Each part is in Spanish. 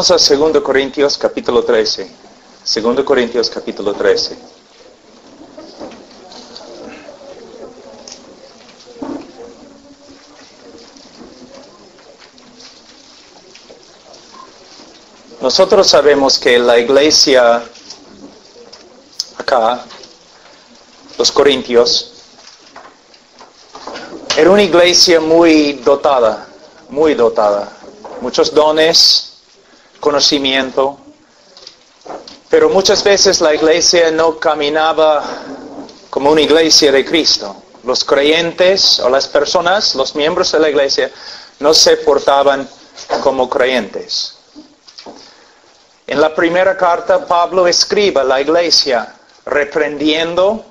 Vamos a 2 Corintios capítulo 13. 2 Corintios capítulo 13. Nosotros sabemos que la iglesia acá, los Corintios, era una iglesia muy dotada, muy dotada. Muchos dones, conocimiento, pero muchas veces la iglesia no caminaba como una iglesia de Cristo. Los creyentes o las personas, los miembros de la iglesia, no se portaban como creyentes. En la primera carta, Pablo escribe a la iglesia reprendiendo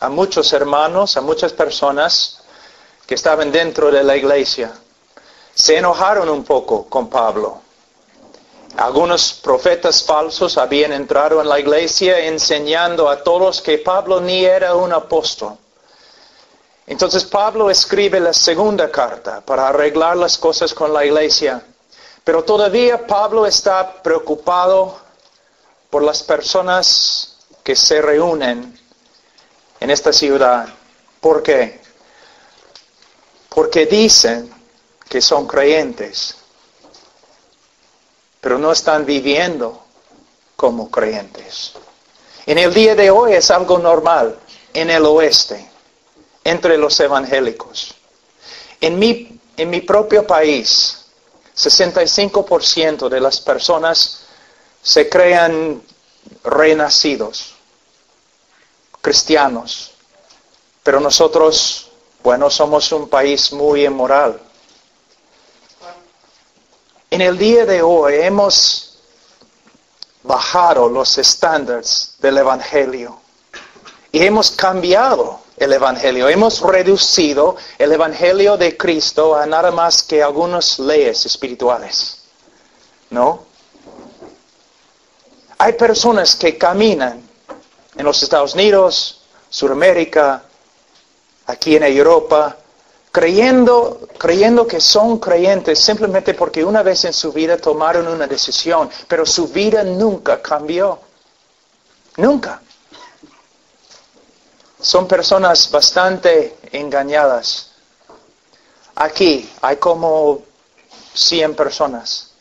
a muchos hermanos, a muchas personas que estaban dentro de la iglesia. Se enojaron un poco con Pablo. Algunos profetas falsos habían entrado en la iglesia enseñando a todos que Pablo ni era un apóstol. Entonces Pablo escribe la segunda carta para arreglar las cosas con la iglesia. Pero todavía Pablo está preocupado por las personas que se reúnen en esta ciudad. ¿Por qué? Porque dicen que son creyentes, pero no están viviendo como creyentes. En el día de hoy es algo normal en el oeste, entre los evangélicos. En mi, en mi propio país, 65% de las personas se crean renacidos, cristianos, pero nosotros, bueno, somos un país muy inmoral. En el día de hoy hemos bajado los estándares del Evangelio y hemos cambiado el Evangelio. Hemos reducido el Evangelio de Cristo a nada más que algunas leyes espirituales. ¿No? Hay personas que caminan en los Estados Unidos, Sudamérica, aquí en Europa, creyendo, creyendo que son creyentes simplemente porque una vez en su vida tomaron una decisión, pero su vida nunca cambió. Nunca. Son personas bastante engañadas. Aquí hay como 100 personas.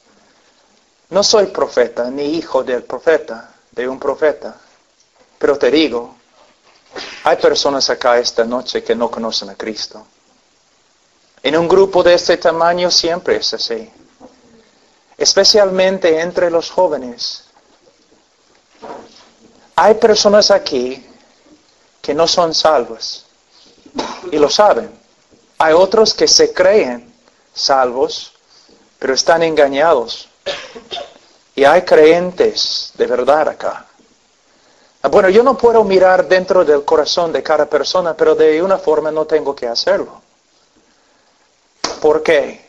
No soy profeta ni hijo del profeta, de un profeta, pero te digo, hay personas acá esta noche que no conocen a Cristo. En un grupo de este tamaño siempre es así, especialmente entre los jóvenes. Hay personas aquí que no son salvos. Y lo saben. Hay otros que se creen salvos, pero están engañados. Y hay creyentes de verdad acá. Ah, bueno, yo no puedo mirar dentro del corazón de cada persona, pero de una forma no tengo que hacerlo. ¿Por qué?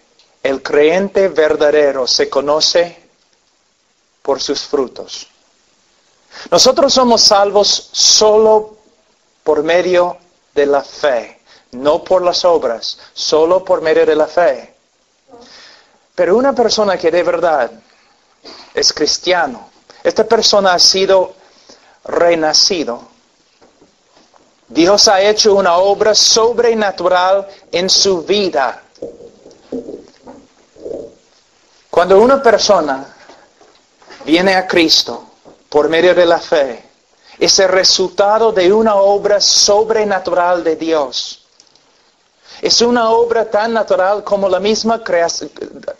El creyente verdadero se conoce por sus frutos. Nosotros somos salvos solo por medio de la fe, no por las obras, solo por medio de la fe. Pero una persona que de verdad es cristiano, esta persona ha sido renacido. Dios ha hecho una obra sobrenatural en su vida. Cuando una persona viene a Cristo por medio de la fe, es el resultado de una obra sobrenatural de Dios. Es una obra tan natural como la misma creación,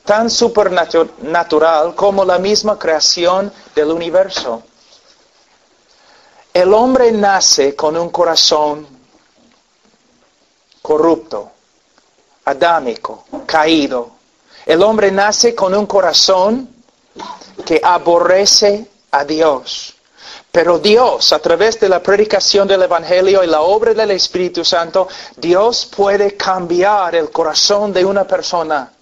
tan supernatural como la misma creación del universo. El hombre nace con un corazón corrupto, adámico, caído. El hombre nace con un corazón que aborrece a Dios. Pero Dios, a través de la predicación del Evangelio y la obra del Espíritu Santo, Dios puede cambiar el corazón de una persona.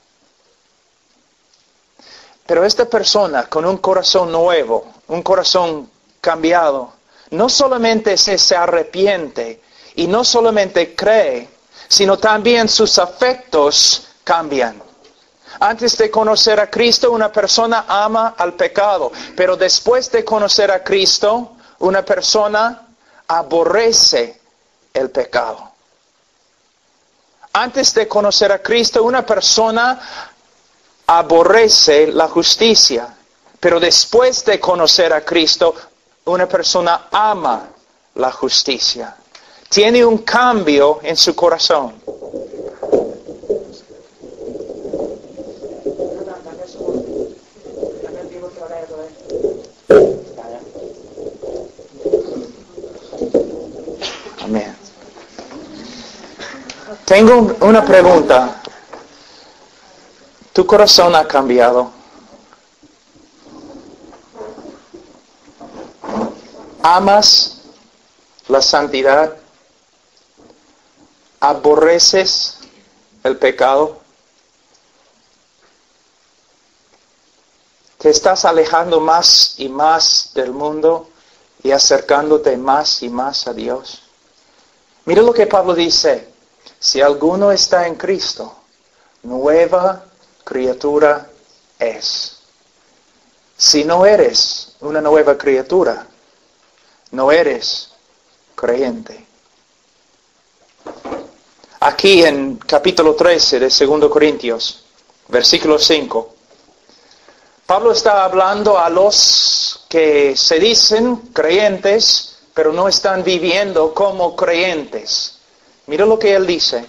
Pero esta persona con un corazón nuevo, un corazón cambiado, no solamente se, arrepiente y no solamente cree, sino también sus afectos cambian. Antes de conocer a Cristo, una persona ama al pecado, pero después de conocer a Cristo, una persona aborrece el pecado. Antes de conocer a Cristo, una persona aborrece la justicia, pero después de conocer a Cristo, una persona ama la justicia. Tiene un cambio en su corazón. Amén. Tengo una pregunta. ¿Tu corazón ha cambiado? ¿Amas la santidad? ¿Aborreces el pecado? ¿Te estás alejando más y más del mundo y acercándote más y más a Dios? Mira lo que Pablo dice. Si alguno está en Cristo, nueva criatura es. Si no eres una nueva criatura, no eres creyente. Aquí en capítulo 13 de 2 Corintios, versículo 5, Pablo está hablando a los que se dicen creyentes, pero no están viviendo como creyentes. Mira lo que él dice.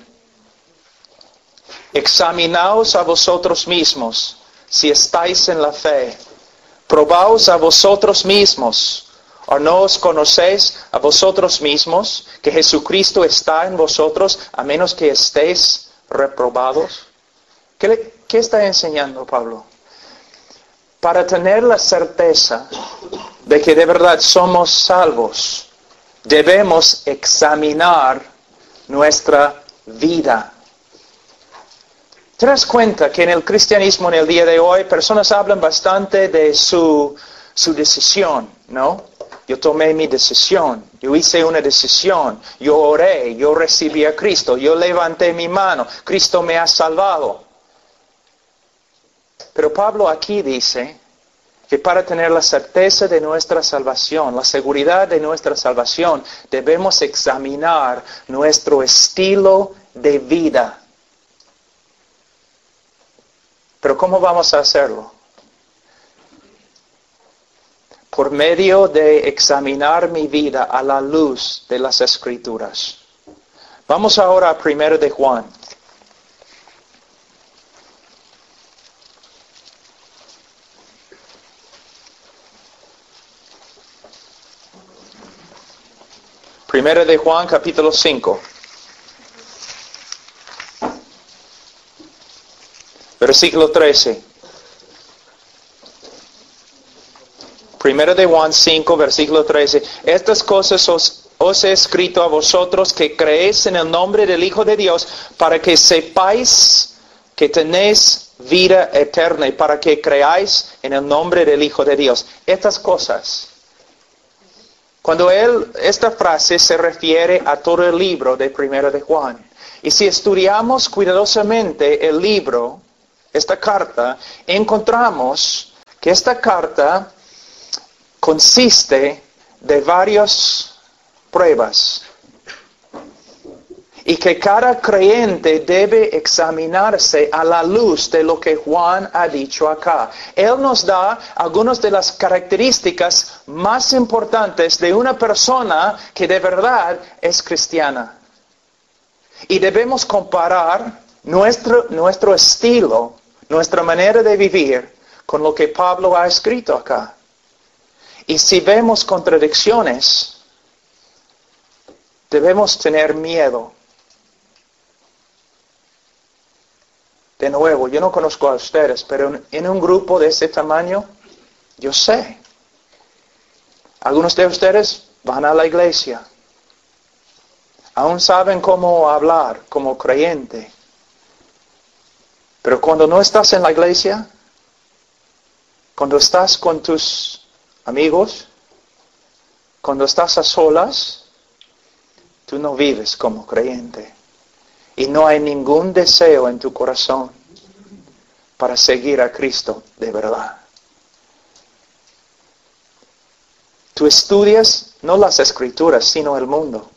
Examinaos a vosotros mismos si estáis en la fe. Probaos a vosotros mismos. ¿O no os conocéis a vosotros mismos que Jesucristo está en vosotros a menos que estéis reprobados? ¿Qué, está enseñando Pablo? Para tener la certeza de que de verdad somos salvos, debemos examinar nuestra vida. ¿Te das cuenta que en el cristianismo en el día de hoy personas hablan bastante de su, su decisión, ¿no? Yo tomé mi decisión, yo hice una decisión, yo oré, yo recibí a Cristo, yo levanté mi mano, Cristo me ha salvado. Pero Pablo aquí dice que para tener la certeza de nuestra salvación, la seguridad de nuestra salvación, debemos examinar nuestro estilo de vida. Pero ¿cómo vamos a hacerlo? Por medio de examinar mi vida a la luz de las escrituras. Vamos ahora a 1 de Juan. Primera de Juan capítulo 5. Versículo 13. Primera de Juan 5, versículo 13. Estas cosas os, os, he escrito a vosotros que creéis en el nombre del Hijo de Dios para que sepáis que tenéis vida eterna y para que creáis en el nombre del Hijo de Dios. Estas cosas cuando él, esta frase se refiere a todo el libro de Primero de Juan. Y si estudiamos cuidadosamente el libro, esta carta, encontramos que esta carta consiste de varias pruebas y que cada creyente debe examinarse a la luz de lo que Juan ha dicho acá. Él nos da algunas de las características más importantes de una persona que de verdad es cristiana. Y debemos comparar nuestro, nuestro estilo, nuestra manera de vivir con lo que Pablo ha escrito acá. Y si vemos contradicciones, debemos tener miedo De nuevo, yo no conozco a ustedes, pero en un grupo de ese tamaño, yo sé. Algunos de ustedes van a la iglesia. Aún saben cómo hablar como creyente. Pero cuando no estás en la iglesia, cuando estás con tus amigos, cuando estás a solas, tú no vives como creyente y no hay ningún deseo en tu corazón para seguir a Cristo de verdad. Tú estudias no las escrituras, sino el mundo.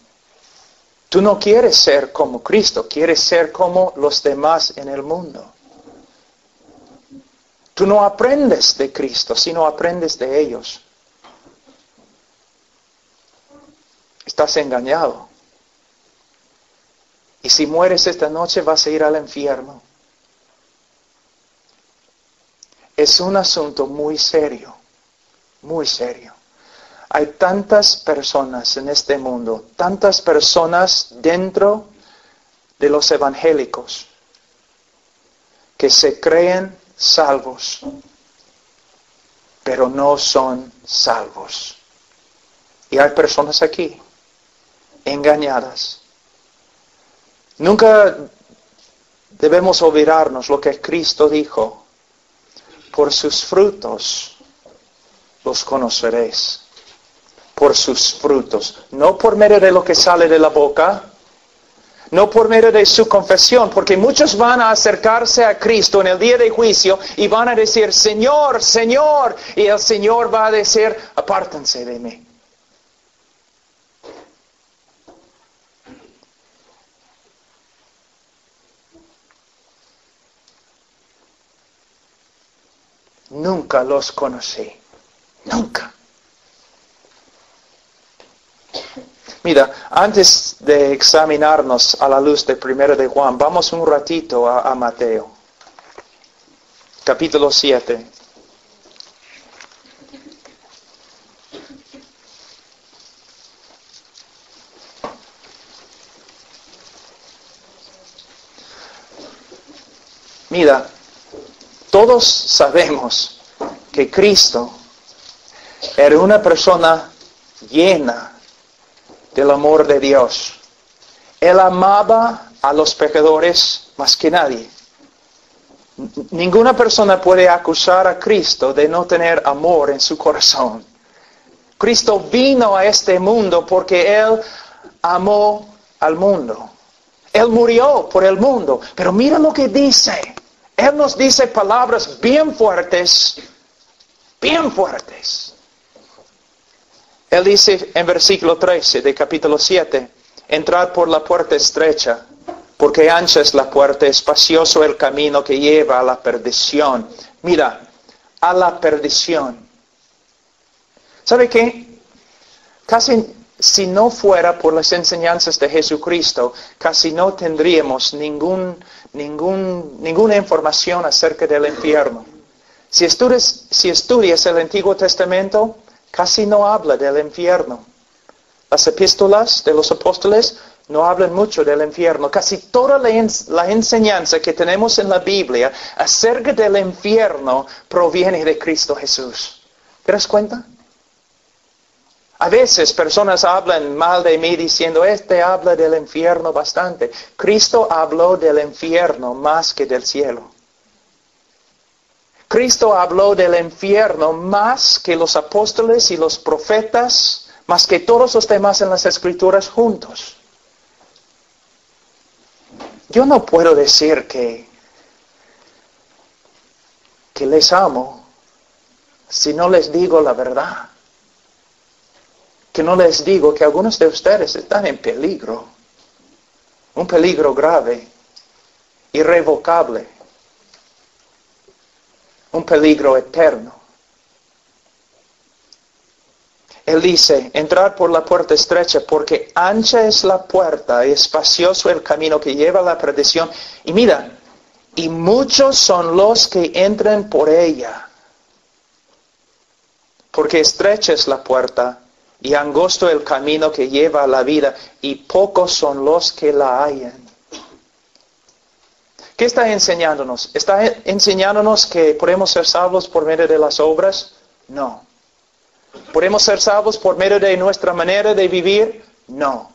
Tú no quieres ser como Cristo, quieres ser como los demás en el mundo. Tú no aprendes de Cristo, sino aprendes de ellos. Estás engañado. Y si mueres esta noche vas a ir al infierno. Es un asunto muy serio, muy serio. Hay tantas personas en este mundo, tantas personas dentro de los evangélicos que se creen salvos, pero no son salvos. Y hay personas aquí engañadas. Nunca debemos olvidarnos lo que Cristo dijo. Por sus frutos los conoceréis por sus frutos, no por medio de lo que sale de la boca, no por medio de su confesión, porque muchos van a acercarse a Cristo en el día de juicio y van a decir, Señor, Señor, y el Señor va a decir, apártense de mí. Nunca los conocí, nunca. Mira, antes de examinarnos a la luz de primero de Juan, vamos un ratito a, a Mateo, capítulo 7. Mira, todos sabemos que Cristo era una persona llena del amor de Dios. Él amaba a los pecadores más que nadie. Ninguna persona puede acusar a Cristo de no tener amor en su corazón. Cristo vino a este mundo porque Él amó al mundo. Él murió por el mundo. Pero mira lo que dice. Él nos dice palabras bien fuertes, bien fuertes. Él dice en versículo 13 de capítulo 7, entrad por la puerta estrecha, porque ancha es la puerta, espacioso el camino que lleva a la perdición. Mira, a la perdición. ¿Sabe qué? Casi si no fuera por las enseñanzas de Jesucristo, casi no tendríamos ninguna información acerca del infierno. Si si estudias el Antiguo Testamento, casi no habla del infierno. Las epístolas de los apóstoles no hablan mucho del infierno. Casi toda la, enseñanza que tenemos en la Biblia acerca del infierno proviene de Cristo Jesús. ¿Te das cuenta? A veces personas hablan mal de mí diciendo, este habla del infierno bastante. Cristo habló del infierno más que del cielo. Cristo habló del infierno más que los apóstoles y los profetas, más que todos los demás en las escrituras juntos. Yo no puedo decir que, que les amo si no les digo la verdad. Que no les digo que algunos de ustedes están en peligro. Un peligro grave, irrevocable un peligro eterno. Él dice, entrar por la puerta estrecha porque ancha es la puerta y espacioso el camino que lleva a la perdición. Y mira, y muchos son los que entran por ella. Porque estrecha es la puerta y angosto el camino que lleva a la vida y pocos son los que la hallan. ¿Qué está enseñándonos? ¿Está enseñándonos que podemos ser salvos por medio de las obras? No. ¿Podemos ser salvos por medio de nuestra manera de vivir? No.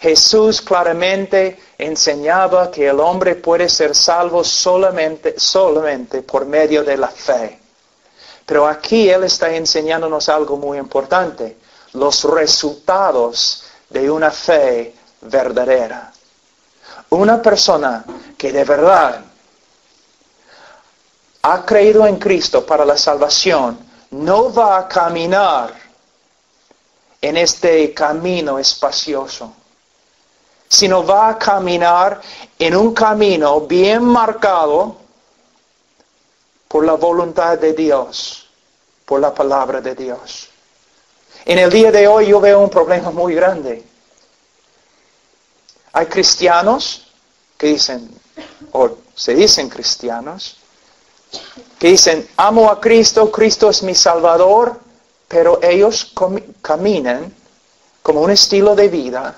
Jesús claramente enseñaba que el hombre puede ser salvo solamente, solamente por medio de la fe. Pero aquí Él está enseñándonos algo muy importante, los resultados de una fe verdadera. Una persona que de verdad ha creído en Cristo para la salvación, no va a caminar en este camino espacioso, sino va a caminar en un camino bien marcado por la voluntad de Dios, por la palabra de Dios. En el día de hoy yo veo un problema muy grande. Hay cristianos que dicen, o se dicen cristianos, que dicen, amo a Cristo, Cristo es mi Salvador, pero ellos caminan como un estilo de vida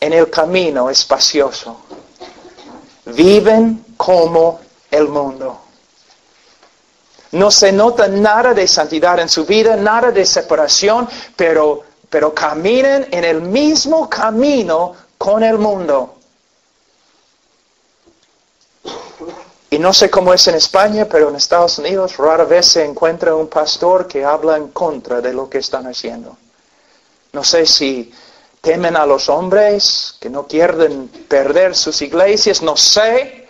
en el camino espacioso. Viven como el mundo. No se nota nada de santidad en su vida, nada de separación, pero, pero caminan en el mismo camino con el mundo. Y no sé cómo es en España, pero en Estados Unidos rara vez se encuentra un pastor que habla en contra de lo que están haciendo. No sé si temen a los hombres, que no quieren perder sus iglesias, no sé.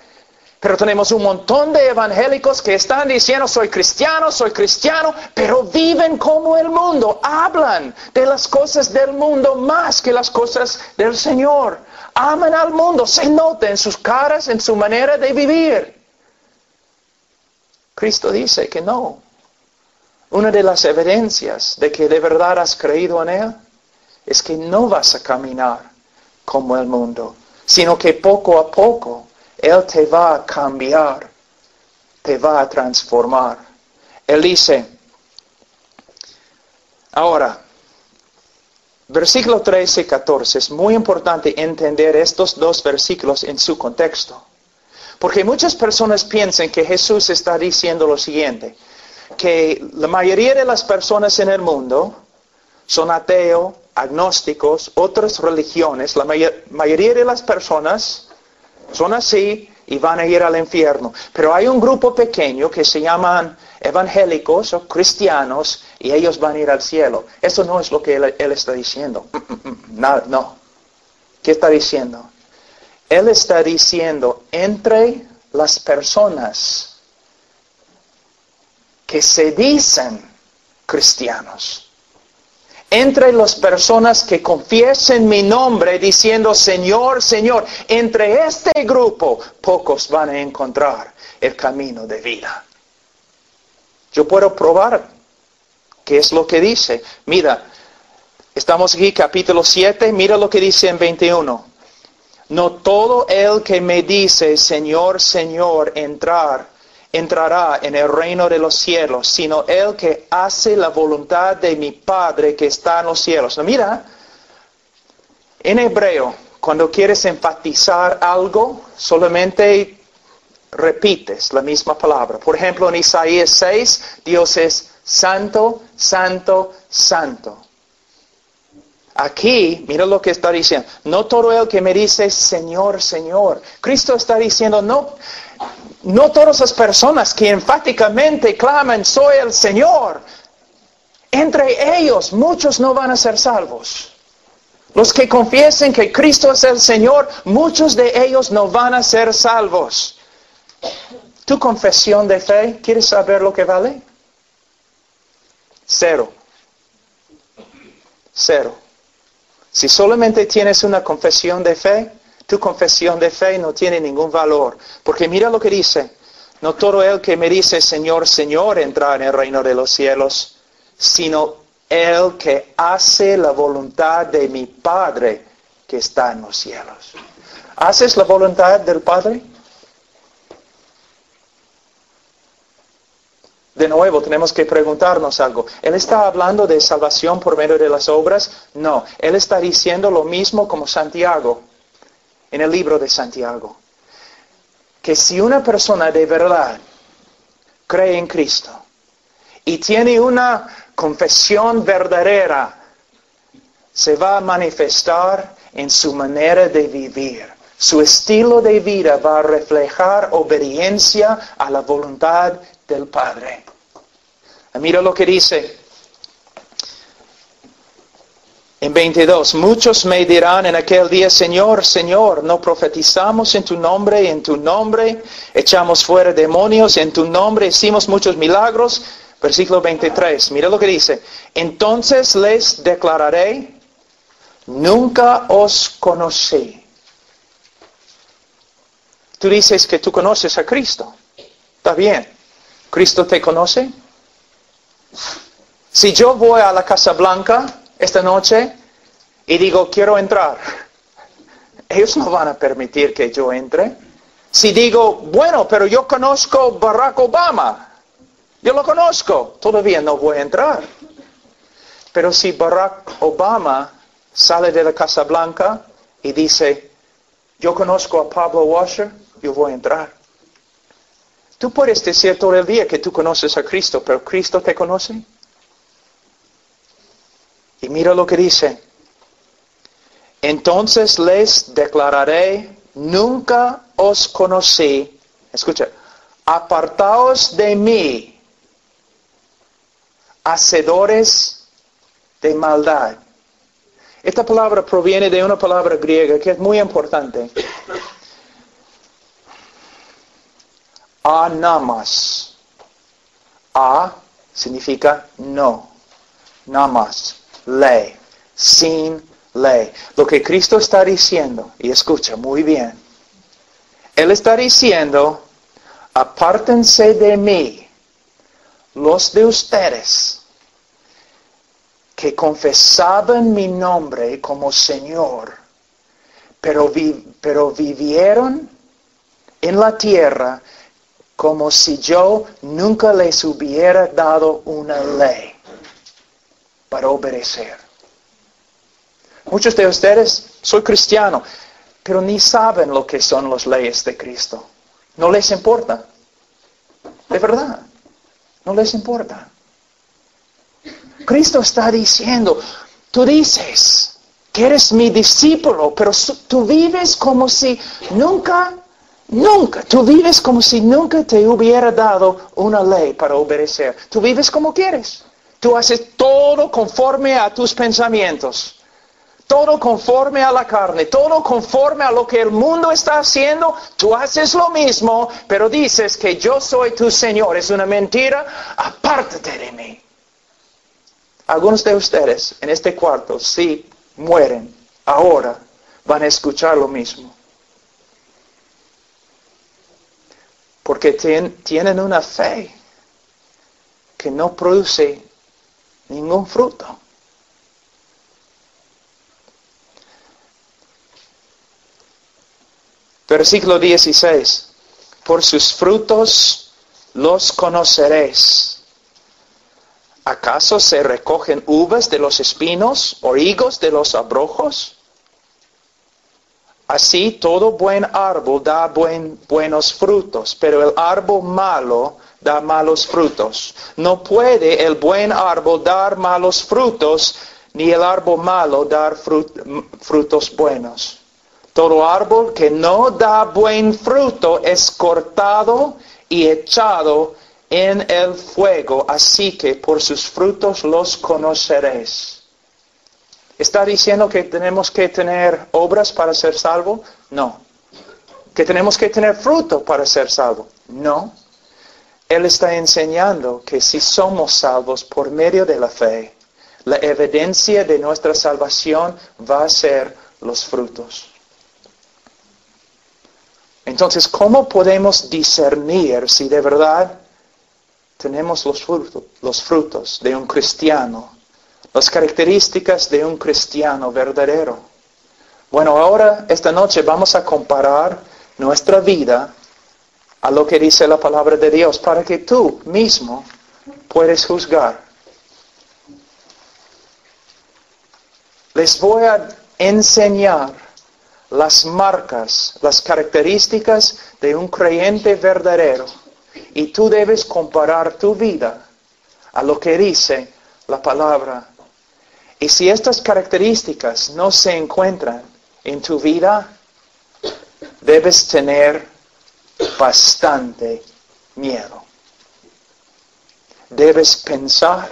Pero tenemos un montón de evangélicos que están diciendo, soy cristiano, soy cristiano, pero viven como el mundo, hablan de las cosas del mundo más que las cosas del Señor. Aman al mundo, se nota en sus caras, en su manera de vivir. Cristo dice que no. Una de las evidencias de que de verdad has creído en Él es que no vas a caminar como el mundo, sino que poco a poco Él te va a cambiar, te va a transformar. Él dice, ahora, versículo 13 y 14, es muy importante entender estos dos versículos en su contexto. Porque muchas personas piensan que Jesús está diciendo lo siguiente, que la mayoría de las personas en el mundo son ateos, agnósticos, otras religiones, la mayoría de las personas son así y van a ir al infierno. Pero hay un grupo pequeño que se llaman evangélicos o cristianos y ellos van a ir al cielo. Eso no es lo que él, está diciendo. No. ¿Qué está diciendo? Él está diciendo, entre las personas que se dicen cristianos, entre las personas que confiesen mi nombre diciendo Señor, Señor, entre este grupo pocos van a encontrar el camino de vida. Yo puedo probar qué es lo que dice. Mira, estamos aquí capítulo 7, mira lo que dice en 21. No todo el que me dice, Señor, Señor, entrar, entrará en el reino de los cielos, sino el que hace la voluntad de mi Padre que está en los cielos. mira, en hebreo, cuando quieres enfatizar algo, solamente repites la misma palabra. Por ejemplo, en Isaías 6, Dios es santo, santo, santo. Aquí, mira lo que está diciendo. No todo el que me dice Señor, Señor. Cristo está diciendo, no, no todas las personas que enfáticamente claman, soy el Señor. Entre ellos, muchos no van a ser salvos. Los que confiesen que Cristo es el Señor, muchos de ellos no van a ser salvos. ¿Tu confesión de fe, quieres saber lo que vale? Cero. Cero. Si solamente tienes una confesión de fe, tu confesión de fe no tiene ningún valor. Porque mira lo que dice. No todo el que me dice Señor, Señor entra en el reino de los cielos, sino el que hace la voluntad de mi Padre que está en los cielos. ¿Haces la voluntad del Padre? De nuevo, tenemos que preguntarnos algo. ¿Él está hablando de salvación por medio de las obras? No, Él está diciendo lo mismo como Santiago, en el libro de Santiago. Que si una persona de verdad cree en Cristo y tiene una confesión verdadera, se va a manifestar en su manera de vivir. Su estilo de vida va a reflejar obediencia a la voluntad del Padre. Mira lo que dice En 22, muchos me dirán en aquel día, Señor, Señor, no profetizamos en tu nombre, en tu nombre echamos fuera demonios, en tu nombre hicimos muchos milagros. Versículo 23, mira lo que dice. Entonces les declararé, nunca os conocí. Tú dices que tú conoces a Cristo. Está bien. ¿Cristo te conoce? Si yo voy a la Casa Blanca esta noche y digo, quiero entrar, ellos no van a permitir que yo entre. Si digo, bueno, pero yo conozco Barack Obama, yo lo conozco, todavía no voy a entrar. Pero si Barack Obama sale de la Casa Blanca y dice, yo conozco a Pablo Washer, yo voy a entrar. Tú puedes decir todo el día que tú conoces a Cristo, pero Cristo te conoce. Y mira lo que dice. Entonces les declararé, nunca os conocí. Escucha, apartaos de mí, hacedores de maldad. Esta palabra proviene de una palabra griega que es muy importante. Anamas. A significa no. Namas ley, sin ley. Lo que Cristo está diciendo, y escucha muy bien, Él está diciendo, apártense de mí, los de ustedes, que confesaban mi nombre como Señor, pero, pero vivieron en la tierra como si yo nunca les hubiera dado una ley para obedecer. Muchos de ustedes, soy cristiano, pero ni saben lo que son las leyes de Cristo. No les importa. De verdad, no les importa. Cristo está diciendo, tú dices que eres mi discípulo, pero tú vives como si nunca, nunca, tú vives como si nunca te hubiera dado una ley para obedecer. Tú vives como quieres. Tú haces todo conforme a tus pensamientos. Todo conforme a la carne, todo conforme a lo que el mundo está haciendo, tú haces lo mismo, pero dices que yo soy tu Señor. Es una mentira, apártate de mí. Algunos de ustedes en este cuarto, si mueren ahora, van a escuchar lo mismo. Porque tienen una fe que no produce ningún fruto. Versículo 16. Por sus frutos los conoceréis. ¿Acaso se recogen uvas de los espinos o higos de los abrojos? Así todo buen árbol da buen, buenos frutos, pero el árbol malo da malos frutos. No puede el buen árbol dar malos frutos, ni el árbol malo dar frutos buenos. Todo árbol que no da buen fruto es cortado y echado en el fuego, así que por sus frutos los conoceréis. ¿Está diciendo que tenemos que tener obras para ser salvo? No. ¿Que tenemos que tener fruto para ser salvo? No. Él está enseñando que si somos salvos por medio de la fe, la evidencia de nuestra salvación va a ser los frutos. Entonces, ¿cómo podemos discernir si de verdad tenemos los frutos, de un cristiano, las características de un cristiano verdadero? Bueno, ahora, esta noche vamos a comparar nuestra vida a lo que dice la palabra de Dios para que tú mismo puedes juzgar. Les voy a enseñar las marcas, las características de un creyente verdadero y tú debes comparar tu vida a lo que dice la palabra. Y si estas características no se encuentran en tu vida, debes tener bastante miedo. Debes pensar,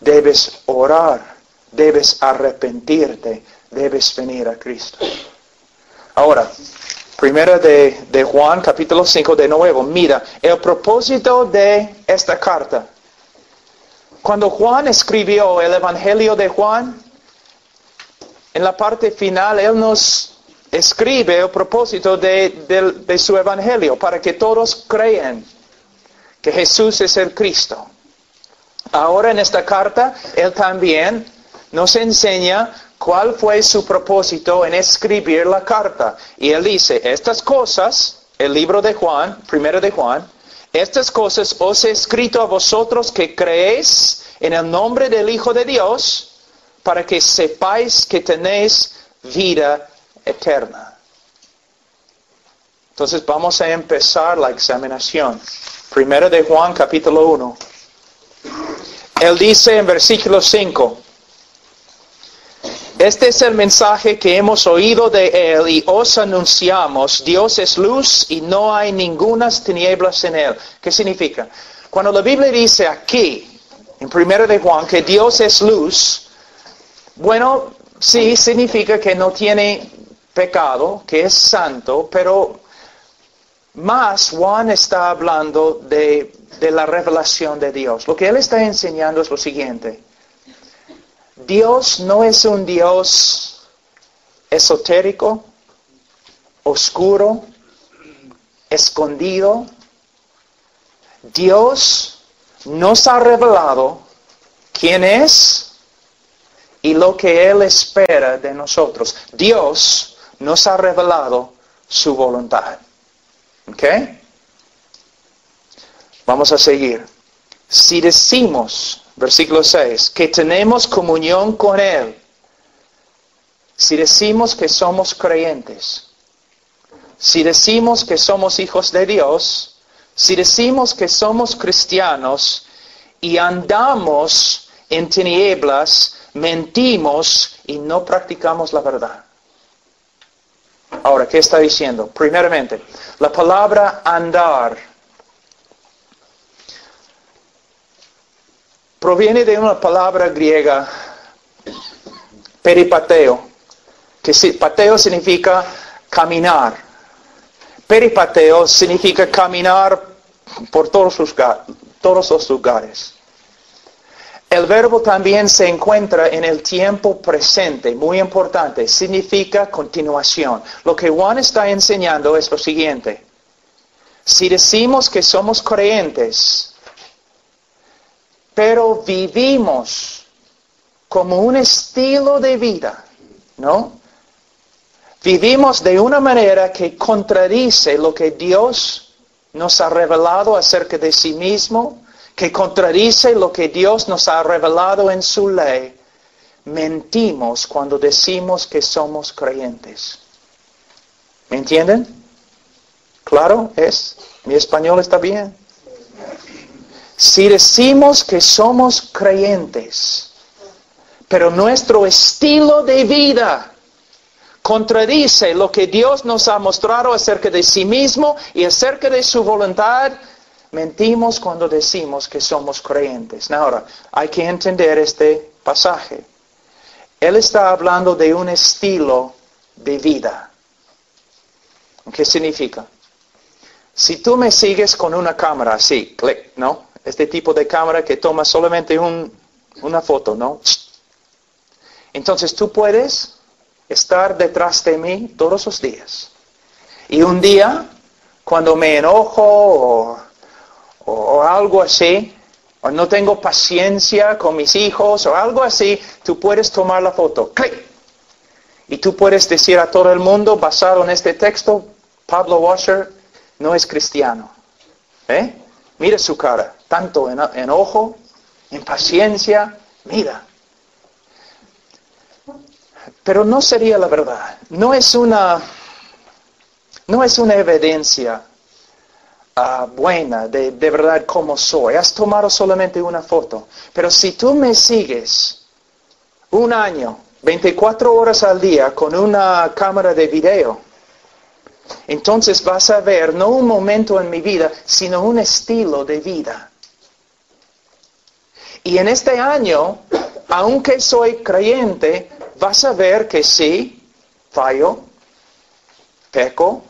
debes orar debes arrepentirte, debes venir a Cristo. Ahora, primera de, de Juan, capítulo 5 de nuevo, mira, el propósito de esta carta. Cuando Juan escribió el Evangelio de Juan, en la parte final Él nos escribe el propósito de, su Evangelio para que todos crean que Jesús es el Cristo. Ahora en esta carta Él también nos enseña cuál fue su propósito en escribir la carta. Y Él dice, estas cosas, el libro de Juan, primero de Juan, estas cosas os he escrito a vosotros que creéis en el nombre del Hijo de Dios, para que sepáis que tenéis vida eterna. Entonces vamos a empezar la examinación. Primero de Juan capítulo 1. Él dice en versículo 5, este es el mensaje que hemos oído de Él y os anunciamos. Dios es luz y no hay ningunas tinieblas en Él. ¿Qué significa? Cuando la Biblia dice aquí, en primero de Juan, que Dios es luz, bueno, sí significa que no tiene pecado, que es santo, pero más Juan está hablando de, de la revelación de Dios. Lo que él está enseñando es lo siguiente. Dios no es un Dios esotérico, oscuro, escondido. Dios nos ha revelado quién es y lo que Él espera de nosotros. Dios nos ha revelado su voluntad. ¿Ok? Vamos a seguir. Si decimos, versículo 6, que tenemos comunión con Él, si decimos que somos creyentes, si decimos que somos hijos de Dios, si decimos que somos cristianos y andamos en tinieblas, mentimos y no practicamos la verdad. Ahora, ¿qué está diciendo? Primeramente, la palabra andar proviene de una palabra griega, peripateo, que pateo significa caminar. Peripateo significa caminar por todos los lugares. El verbo también se encuentra en el tiempo presente, muy importante, significa continuación. Lo que Juan está enseñando es lo siguiente. Si decimos que somos creyentes, pero vivimos como un estilo de vida, ¿no? Vivimos de una manera que contradice lo que Dios nos ha revelado acerca de sí mismo, que contradice lo que Dios nos ha revelado en su ley, mentimos cuando decimos que somos creyentes. ¿Me entienden? ¿Claro? ¿Es? ¿Mi español está bien? Si decimos que somos creyentes, pero nuestro estilo de vida contradice lo que Dios nos ha mostrado acerca de sí mismo y acerca de su voluntad, Mentimos cuando decimos que somos creyentes. Ahora, hay que entender este pasaje. Él está hablando de un estilo de vida. ¿Qué significa? Si tú me sigues con una cámara así, clic, ¿no? Este tipo de cámara que toma solamente una foto, ¿no? Entonces tú puedes estar detrás de mí todos los días. Y un día, cuando me enojo o algo así, o no tengo paciencia con mis hijos o algo así, tú puedes tomar la foto. ¡Clic! Y tú puedes decir a todo el mundo, basado en este texto, Pablo Washer no es cristiano. ¿Eh? Mira su cara, tanto enojo, impaciencia, mira. Pero no sería la verdad. No es una, no es una evidencia Ah, buena de, de verdad como soy. Has tomado solamente una foto. Pero si tú me sigues un año, 24 horas al día con una cámara de video, entonces vas a ver no un momento en mi vida, sino un estilo de vida. Y en este año aunque soy creyente, vas a ver que sí, fallo, peco,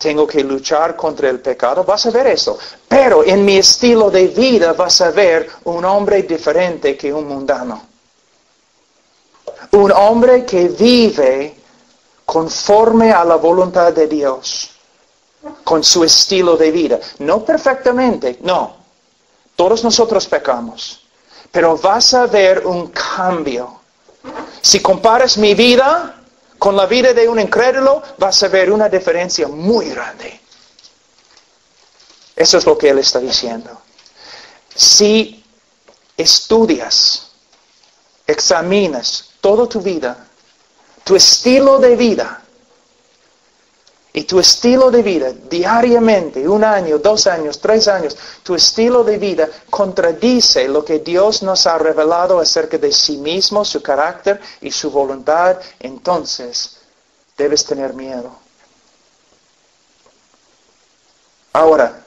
tengo que luchar contra el pecado, vas a ver eso. Pero en mi estilo de vida vas a ver un hombre diferente que un mundano. Un hombre que vive conforme a la voluntad de Dios, con su estilo de vida. No perfectamente, no. Todos nosotros pecamos. Pero vas a ver un cambio. Si comparas mi vida con la vida de un incrédulo, vas a ver una diferencia muy grande. Eso es lo que él está diciendo. Si estudias, examinas toda tu vida, tu estilo de vida, y tu estilo de vida diariamente, un año, dos años, tres años, tu estilo de vida contradice lo que Dios nos ha revelado acerca de sí mismo, su carácter y su voluntad, entonces debes tener miedo. Ahora,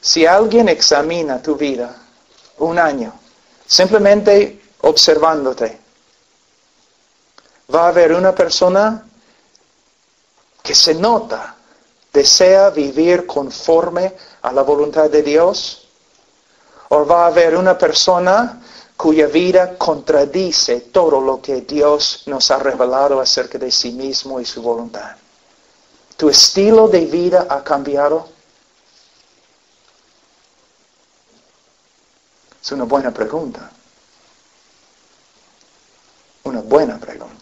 si alguien examina tu vida un año, simplemente observándote, va a haber una persona que se nota, desea vivir conforme a la voluntad de Dios? ¿O va a haber una persona cuya vida contradice todo lo que Dios nos ha revelado acerca de sí mismo y su voluntad? ¿Tu estilo de vida ha cambiado? Es una buena pregunta. Una buena pregunta.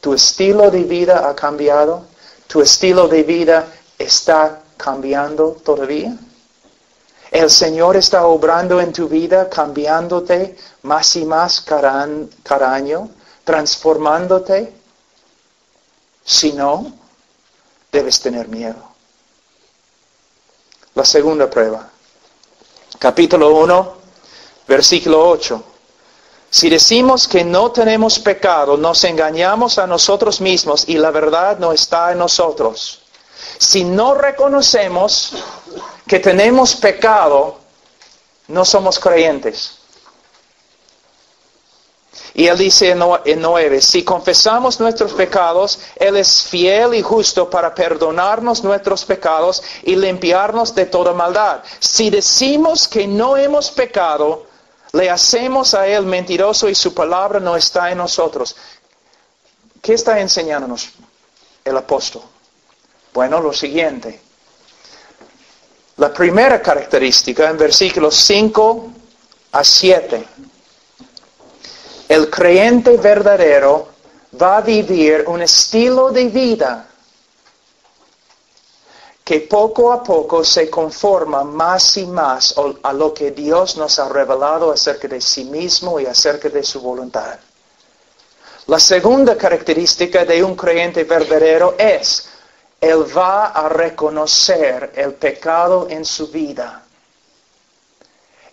Tu estilo de vida ha cambiado. Tu estilo de vida está cambiando todavía. El Señor está obrando en tu vida, cambiándote más y más cada, año, transformándote. Si no, debes tener miedo. La segunda prueba. Capítulo 1, versículo 8. Si decimos que no tenemos pecado, nos engañamos a nosotros mismos y la verdad no está en nosotros. Si no reconocemos que tenemos pecado, no somos creyentes. Y él dice en 9, si confesamos nuestros pecados, Él es fiel y justo para perdonarnos nuestros pecados y limpiarnos de toda maldad. Si decimos que no hemos pecado, le hacemos a Él mentiroso y su palabra no está en nosotros. ¿Qué está enseñándonos el apóstol? Bueno, lo siguiente. La primera característica en versículos 5 a 7. El creyente verdadero va a vivir un estilo de vida que poco a poco se conforma más y más a lo que Dios nos ha revelado acerca de sí mismo y acerca de su voluntad. La segunda característica de un creyente verdadero es, él va a reconocer el pecado en su vida.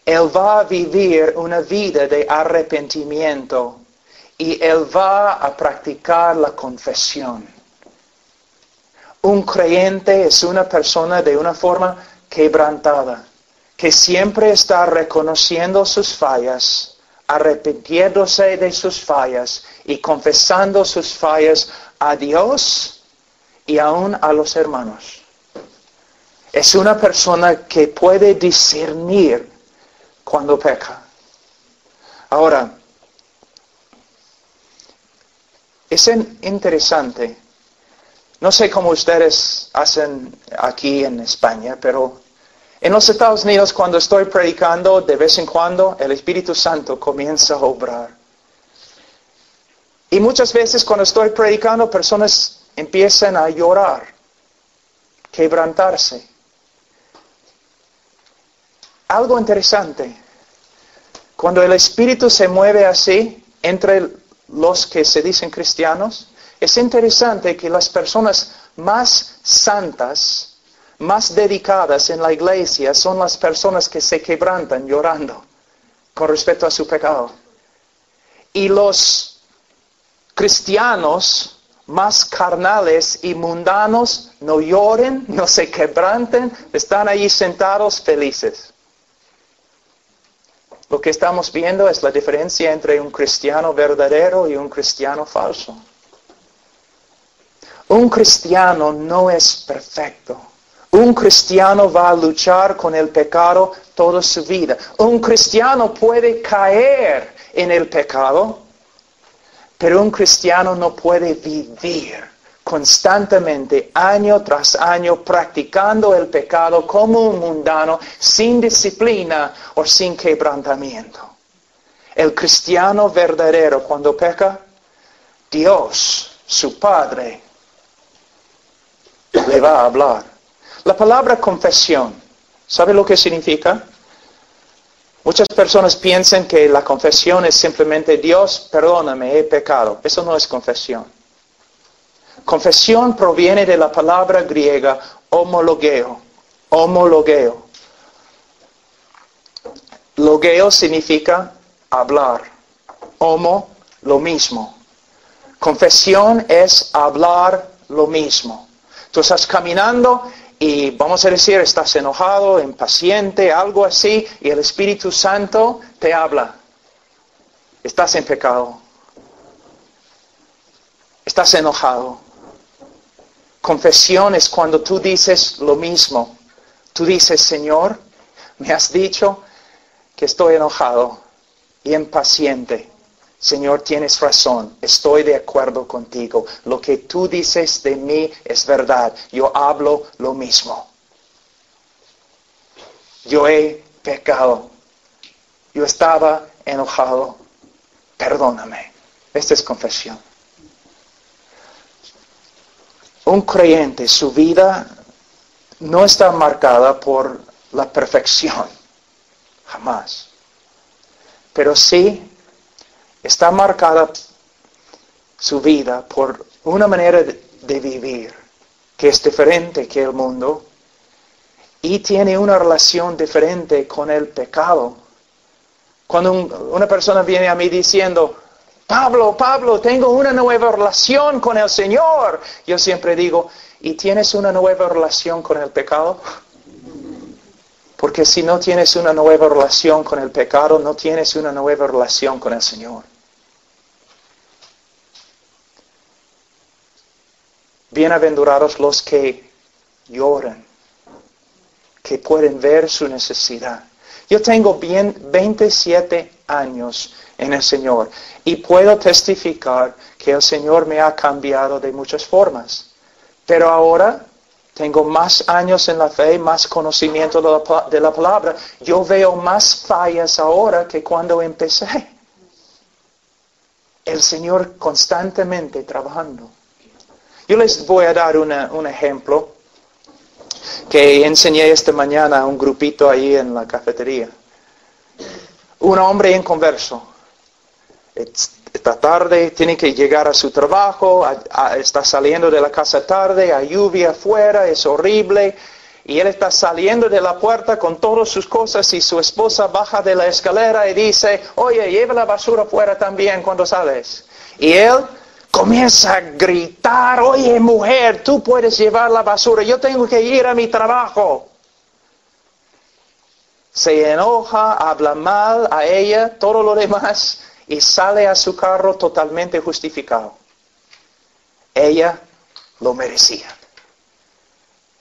Él va a vivir una vida de arrepentimiento y él va a practicar la confesión. Un creyente es una persona de una forma quebrantada, que siempre está reconociendo sus fallas, arrepintiéndose de sus fallas y confesando sus fallas a Dios y aún a los hermanos. Es una persona que puede discernir cuando peca. Ahora, es interesante no sé cómo ustedes hacen aquí en España, pero en los Estados Unidos cuando estoy predicando, de vez en cuando el Espíritu Santo comienza a obrar. Y muchas veces cuando estoy predicando, personas empiezan a llorar, quebrantarse. Algo interesante, cuando el Espíritu se mueve así entre los que se dicen cristianos, es interesante que las personas más santas, más dedicadas en la iglesia, son las personas que se quebrantan llorando con respecto a su pecado. Y los cristianos más carnales y mundanos no lloren, no se quebranten, están allí sentados felices. Lo que estamos viendo es la diferencia entre un cristiano verdadero y un cristiano falso. Un cristiano no es perfecto. Un cristiano va a luchar con el pecado toda su vida. Un cristiano puede caer en el pecado, pero un cristiano no puede vivir constantemente, año tras año, practicando el pecado como un mundano, sin disciplina o sin quebrantamiento. El cristiano verdadero, cuando peca, Dios, su Padre, le va a hablar. La palabra confesión, ¿sabe lo que significa? Muchas personas piensan que la confesión es simplemente Dios, perdóname, he pecado. Eso no es confesión. Confesión proviene de la palabra griega homologeo. Homologeo. Logeo significa hablar. Homo, lo mismo. Confesión es hablar lo mismo. Tú estás caminando y vamos a decir, estás enojado, impaciente, algo así, y el Espíritu Santo te habla. Estás en pecado. Estás enojado. Confesión es cuando tú dices lo mismo. Tú dices, Señor, me has dicho que estoy enojado y impaciente. Señor, tienes razón, estoy de acuerdo contigo. Lo que tú dices de mí es verdad. Yo hablo lo mismo. Yo he pecado. Yo estaba enojado. Perdóname. Esta es confesión. Un creyente, su vida no está marcada por la perfección. Jamás. Pero sí está marcada su vida por una manera de vivir que es diferente que el mundo y tiene una relación diferente con el pecado. Cuando una persona viene a mí diciendo, Pablo, Pablo, tengo una nueva relación con el Señor. Yo siempre digo, ¿y tienes una nueva relación con el pecado? Porque si no tienes una nueva relación con el pecado, no tienes una nueva relación con el Señor. Bienaventurados los que lloran, que pueden ver su necesidad. Yo tengo bien 27 años en el Señor y puedo testificar que el Señor me ha cambiado de muchas formas. Pero ahora tengo más años en la fe, más conocimiento de la, de la palabra. Yo veo más fallas ahora que cuando empecé. El Señor constantemente trabajando. Yo les voy a dar un ejemplo que enseñé esta mañana a un grupito ahí en la cafetería. Un hombre en converso. Esta tarde tiene que llegar a su trabajo, está saliendo de la casa tarde, hay lluvia afuera, es horrible. Y él está saliendo de la puerta con todas sus cosas y su esposa baja de la escalera y dice, oye, lleva la basura afuera también cuando sales. Y él comienza a gritar, oye mujer, tú puedes llevar la basura, yo tengo que ir a mi trabajo. Se enoja, habla mal a ella, todo lo demás, y sale a su carro totalmente justificado. Ella lo merecía.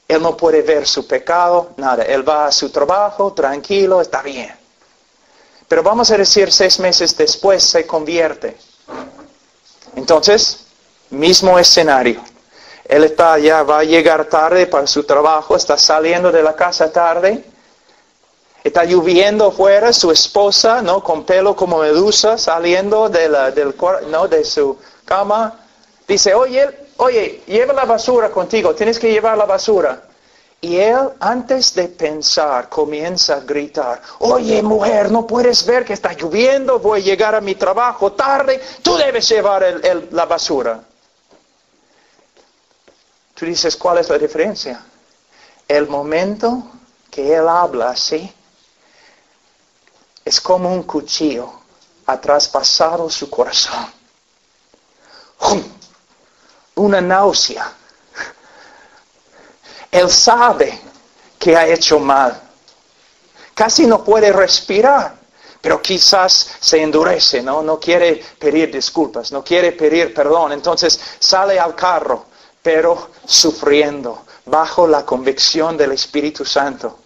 Él no puede ver su pecado, nada. Él va a su trabajo, tranquilo, está bien. Pero vamos a decir, seis meses después se convierte. Entonces, mismo escenario. Él está ya, va a llegar tarde para su trabajo, está saliendo de la casa tarde, está lloviendo afuera, su esposa, ¿no? Con pelo como medusa, saliendo de, la, del, ¿no? de su cama, dice, oye, oye, lleva la basura contigo, tienes que llevar la basura. Y él, antes de pensar, comienza a gritar, oye mujer, no puedes ver que está lloviendo, voy a llegar a mi trabajo tarde, tú debes llevar la basura. Tú dices, ¿cuál es la diferencia? El momento que él habla así es como un cuchillo ha traspasado su corazón. Una náusea él sabe que ha hecho mal. Casi no puede respirar. pero quizás se endurece, ¿no? No quiere pedir disculpas, no quiere pedir perdón. Entonces sale al carro, pero sufriendo, bajo la convicción del Espíritu Santo.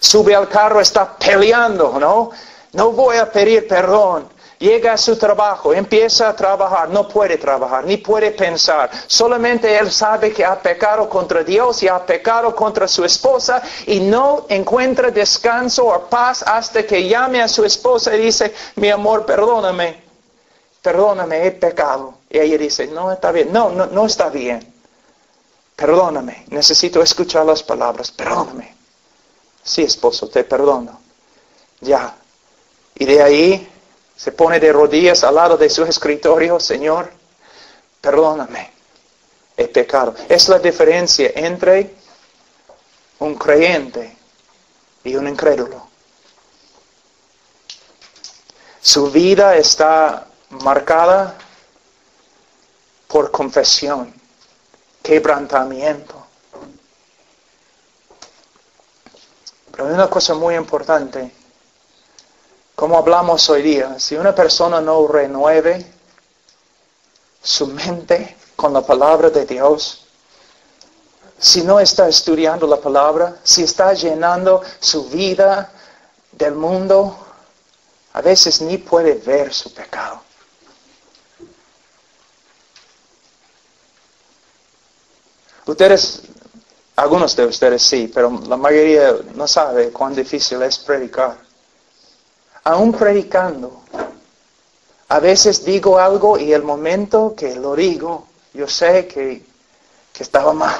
Sube al carro, está peleando, ¿no? No voy a pedir perdón. Llega a su trabajo, empieza a trabajar, no puede trabajar, ni puede pensar. Solamente él sabe que ha pecado contra Dios y ha pecado contra su esposa y no encuentra descanso o paz hasta que llame a su esposa y dice, mi amor, perdóname, perdóname, he pecado. Y ella dice, no está bien, no, no, no está bien. Perdóname, necesito escuchar las palabras, perdóname. Sí, esposo, te perdono. Ya. Y de ahí se pone de rodillas al lado de su escritorio, Señor, perdóname, he pecado. Es la diferencia entre un creyente y un incrédulo. Su vida está marcada por confesión, quebrantamiento. Pero hay una cosa muy importante como hablamos hoy día, si una persona no renueve su mente con la palabra de Dios, si no está estudiando la palabra, si está llenando su vida del mundo, a veces ni puede ver su pecado. Ustedes, algunos de ustedes sí, pero la mayoría no sabe cuán difícil es predicar aún predicando, a veces digo algo y el momento que lo digo, yo sé que, que estaba mal.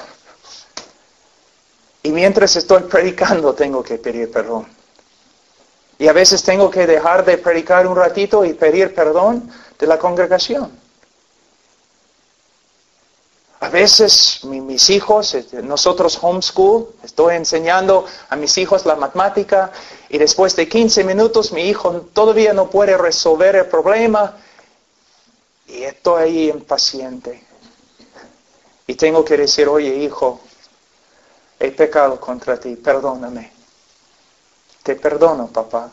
Y mientras estoy predicando tengo que pedir perdón. Y a veces tengo que dejar de predicar un ratito y pedir perdón de la congregación. A veces mis hijos, este, nosotros homeschool, estoy enseñando a mis hijos la matemática y después de 15 minutos mi hijo todavía no puede resolver el problema y estoy ahí impaciente. Y tengo que decir, oye hijo, he pecado contra ti, perdóname. Te perdono, papá.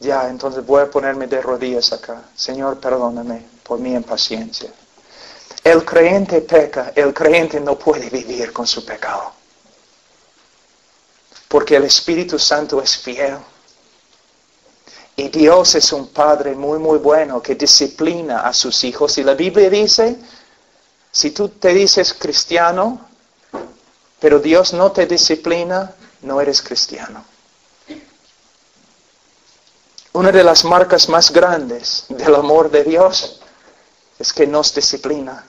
Ya, entonces voy a ponerme de rodillas acá. Señor, perdóname por mi impaciencia. El creyente peca, el creyente no puede vivir con su pecado. Porque el Espíritu Santo es fiel. Y Dios es un Padre muy, muy bueno que disciplina a sus hijos. Y la Biblia dice, si tú te dices cristiano, pero Dios no te disciplina, no eres cristiano. Una de las marcas más grandes del amor de Dios es que nos disciplina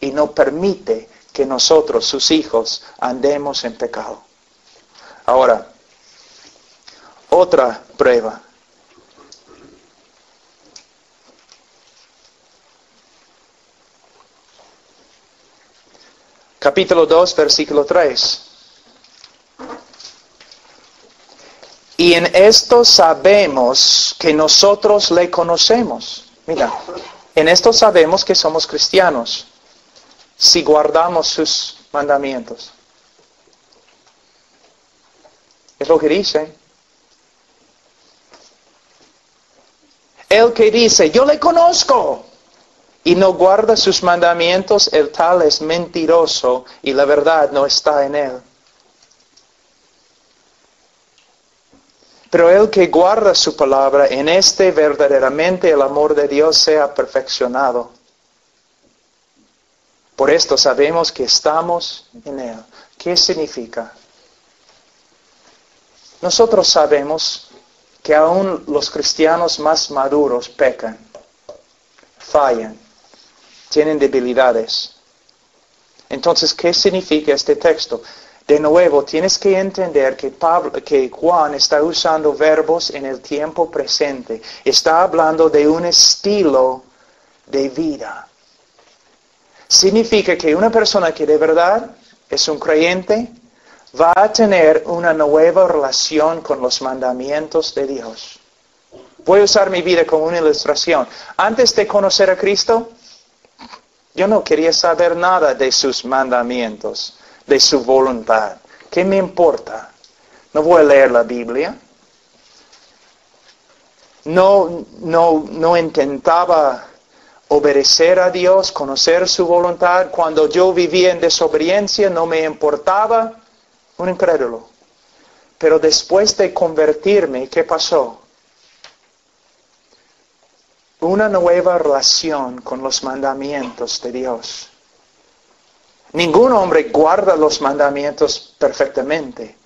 y no permite que nosotros, sus hijos, andemos en pecado. Ahora, otra prueba. Capítulo 2, versículo 3. Y en esto sabemos que nosotros le conocemos. Mira, en esto sabemos que somos cristianos si guardamos sus mandamientos. Es lo que dice. El que dice, yo le conozco y no guarda sus mandamientos, el tal es mentiroso y la verdad no está en él. Pero el que guarda su palabra, en este verdaderamente el amor de Dios sea perfeccionado. Por esto sabemos que estamos en Él. ¿Qué significa? Nosotros sabemos que aún los cristianos más maduros pecan, fallan, tienen debilidades. Entonces, ¿qué significa este texto? De nuevo, tienes que entender que, que Juan está usando verbos en el tiempo presente. Está hablando de un estilo de vida. Significa que una persona que de verdad es un creyente va a tener una nueva relación con los mandamientos de Dios. Voy a usar mi vida como una ilustración. Antes de conocer a Cristo, yo no quería saber nada de sus mandamientos, de su voluntad. ¿Qué me importa? No voy a leer la Biblia. no, no, no intentaba obedecer a Dios, conocer su voluntad. Cuando yo vivía en desobediencia no me importaba. Un incrédulo. Pero después de convertirme, ¿qué pasó? Una nueva relación con los mandamientos de Dios. Ningún hombre guarda los mandamientos perfectamente,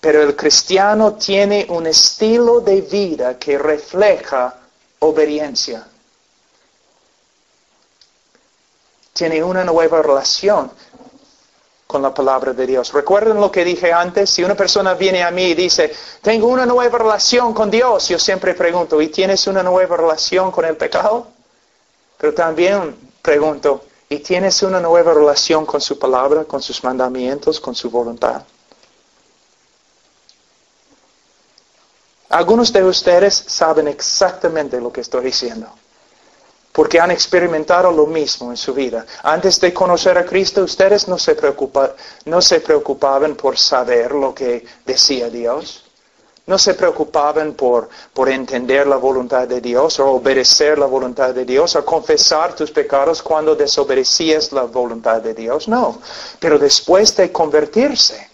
pero el cristiano tiene un estilo de vida que refleja obediencia. Tiene una nueva relación con la palabra de Dios. ¿Recuerden lo que dije antes? Si una persona viene a mí y dice, tengo una nueva relación con Dios, yo siempre pregunto, ¿y tienes una nueva relación con el pecado? Pero también pregunto, ¿y tienes una nueva relación con su palabra, con sus mandamientos, con su voluntad? Algunos de ustedes saben exactamente lo que estoy diciendo porque han experimentado lo mismo en su vida. Antes de conocer a Cristo, ustedes no se, preocupaban por saber lo que decía Dios. No se preocupaban por, por entender la voluntad de Dios o obedecer la voluntad de Dios o confesar tus pecados cuando desobedecías la voluntad de Dios. No. Pero después de convertirse,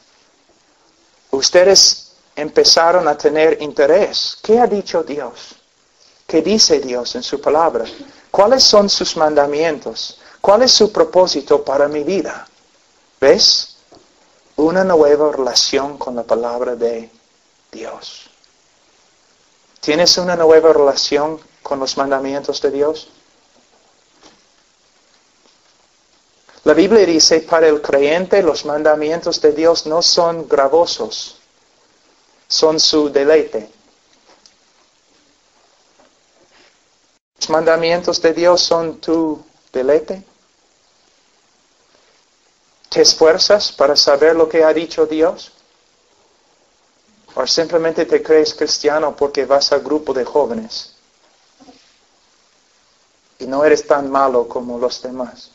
ustedes empezaron a tener interés. ¿Qué ha dicho Dios? ¿Qué dice Dios en su palabra? ¿Cuáles son sus mandamientos? ¿Cuál es su propósito para mi vida? ¿Ves? Una nueva relación con la palabra de Dios. ¿Tienes una nueva relación con los mandamientos de Dios? La Biblia dice, para el creyente los mandamientos de Dios no son gravosos, son su deleite. Los mandamientos de Dios son tu deleite. ¿Te esfuerzas para saber lo que ha dicho Dios? ¿O simplemente te crees cristiano porque vas al grupo de jóvenes? Y no eres tan malo como los demás.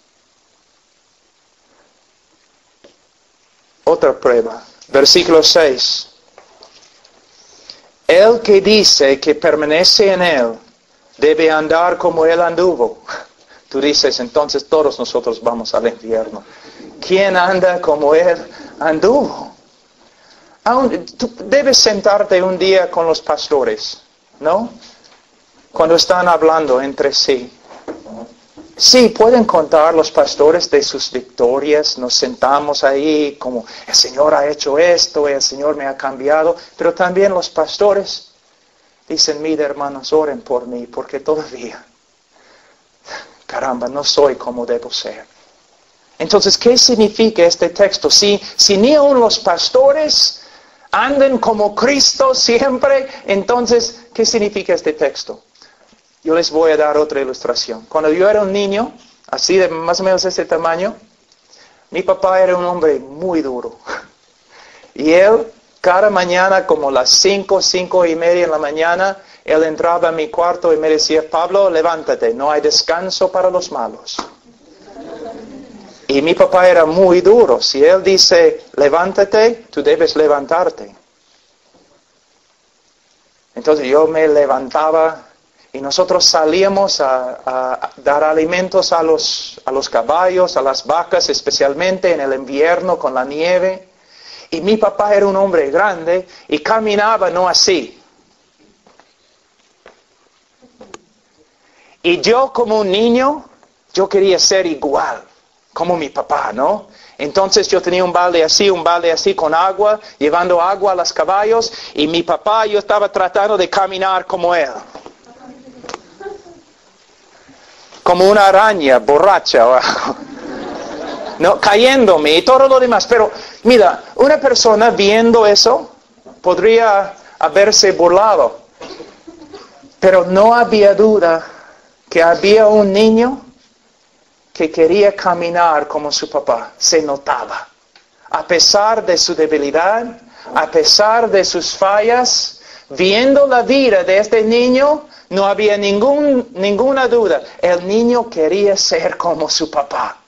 Otra prueba. Versículo 6. El que dice que permanece en él debe andar como él anduvo. Tú dices, entonces todos nosotros vamos al infierno. ¿Quién anda como él anduvo? tú debes sentarte un día con los pastores, ¿no? Cuando están hablando entre sí. Sí, pueden contar los pastores de sus victorias, nos sentamos ahí como el Señor ha hecho esto, el Señor me ha cambiado, pero también los pastores Dicen, mire hermanos, oren por mí, porque todavía, caramba, no soy como debo ser. Entonces, ¿qué significa este texto? Si, si ni aun los pastores andan como Cristo siempre, entonces, ¿qué significa este texto? Yo les voy a dar otra ilustración. Cuando yo era un niño, así de más o menos ese tamaño, mi papá era un hombre muy duro. Y él cada mañana, como las cinco, cinco y media en la mañana, él entraba a mi cuarto y me decía, Pablo, levántate, no hay descanso para los malos. Y mi papá era muy duro. Si él dice, levántate, tú debes levantarte. Entonces yo me levantaba y nosotros salíamos a, dar alimentos a los, a los caballos, a las vacas, especialmente en el invierno con la nieve. Y mi papá era un hombre grande y caminaba no así. Y yo como un niño, yo quería ser igual, como mi papá, ¿no? Entonces yo tenía un balde así, un balde así con agua, llevando agua a los caballos, y mi papá yo estaba tratando de caminar como él. Como una araña borracha. no, cayéndome y todo lo demás. Pero mira, una persona viendo eso podría haberse burlado. Pero no había duda que había un niño que quería caminar como su papá. Se notaba. A pesar de su debilidad, a pesar de sus fallas, viendo la vida de este niño, no había ninguna duda. El niño quería ser como su papá.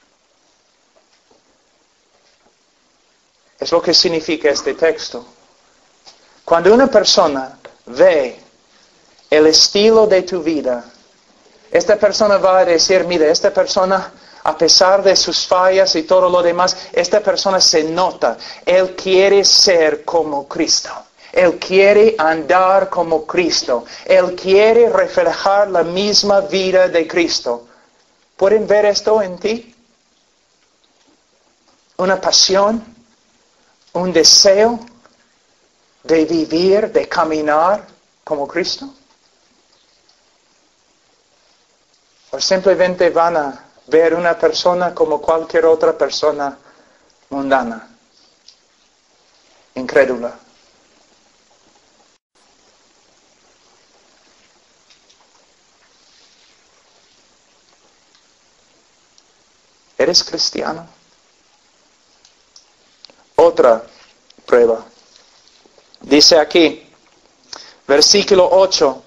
Es lo que significa este texto. Cuando una persona ve el estilo de tu vida. Esta persona va a decir, mire, esta persona, a pesar de sus fallas y todo lo demás, esta persona se nota. Él quiere ser como Cristo. Él quiere andar como Cristo. Él quiere reflejar la misma vida de Cristo. ¿Pueden ver esto en ti? Una pasión, un deseo de vivir, de caminar como Cristo. O simplemente van a ver una persona como cualquier otra persona mundana, incrédula. ¿Eres cristiano? Otra prueba. Dice aquí, versículo 8.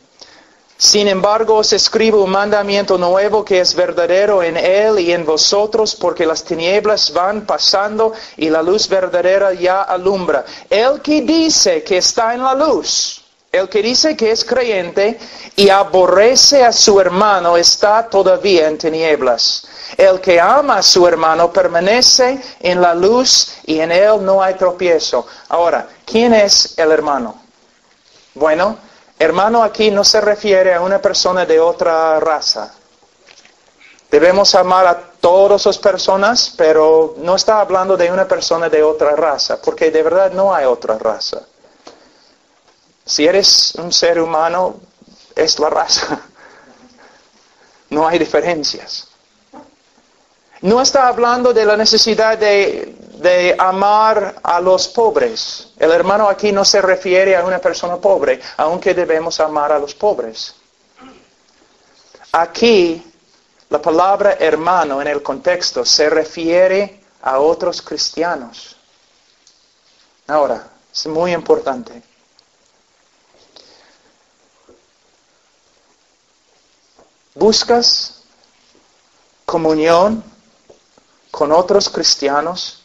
Sin embargo, os escribo un mandamiento nuevo que es verdadero en él y en vosotros, porque las tinieblas van pasando y la luz verdadera ya alumbra. El que dice que está en la luz, el que dice que es creyente y aborrece a su hermano está todavía en tinieblas. El que ama a su hermano permanece en la luz y en él no hay tropiezo. Ahora, ¿quién es el hermano? Bueno, hermano aquí no se refiere a una persona de otra raza. Debemos amar a todas las personas, pero no está hablando de una persona de otra raza, porque de verdad no hay otra raza. Si eres un ser humano, es la raza. No hay diferencias. No está hablando de la necesidad de, amar a los pobres. El hermano aquí no se refiere a una persona pobre, aunque debemos amar a los pobres. Aquí la palabra hermano en el contexto se refiere a otros cristianos. Ahora, es muy importante. ¿Buscas comunión con otros cristianos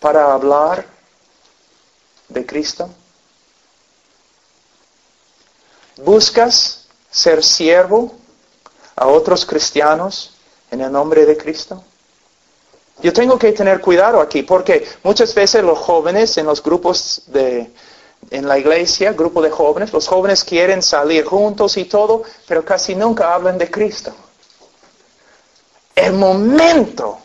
para hablar de Cristo? ¿Buscas ser siervo a otros cristianos en el nombre de Cristo? Yo tengo que tener cuidado aquí porque muchas veces los jóvenes en los grupos de, en la iglesia, grupo de jóvenes, los jóvenes quieren salir juntos y todo, pero casi nunca hablan de Cristo el momento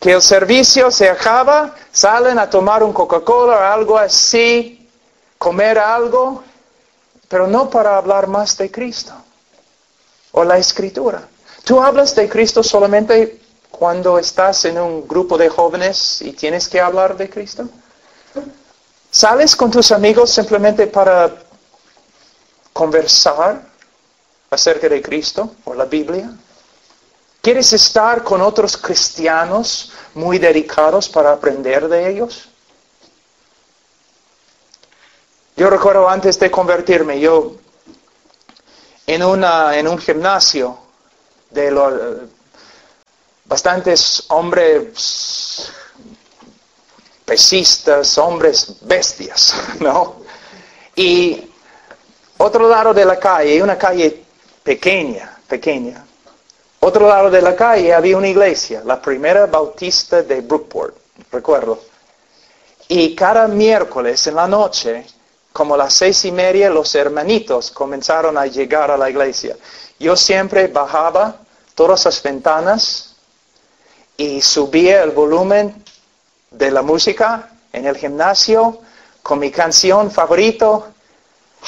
que el servicio se acaba, salen a tomar un Coca-Cola o algo así, comer algo, pero no para hablar más de Cristo o la escritura. Tú hablas de Cristo solamente cuando estás en un grupo de jóvenes y tienes que hablar de Cristo. ¿Sales con tus amigos simplemente para conversar acerca de Cristo o la Biblia? ¿Quieres estar con otros cristianos muy dedicados para aprender de ellos? Yo recuerdo antes de convertirme, yo en, una, en un gimnasio de los bastantes hombres pesistas, hombres bestias, ¿no? Y otro lado de la calle, una calle pequeña, pequeña, otro lado de la calle había una iglesia, la primera bautista de Brookport, recuerdo. Y cada miércoles en la noche, como las seis y media, los hermanitos comenzaron a llegar a la iglesia. Yo siempre bajaba todas las ventanas y subía el volumen de la música en el gimnasio con mi canción favorito,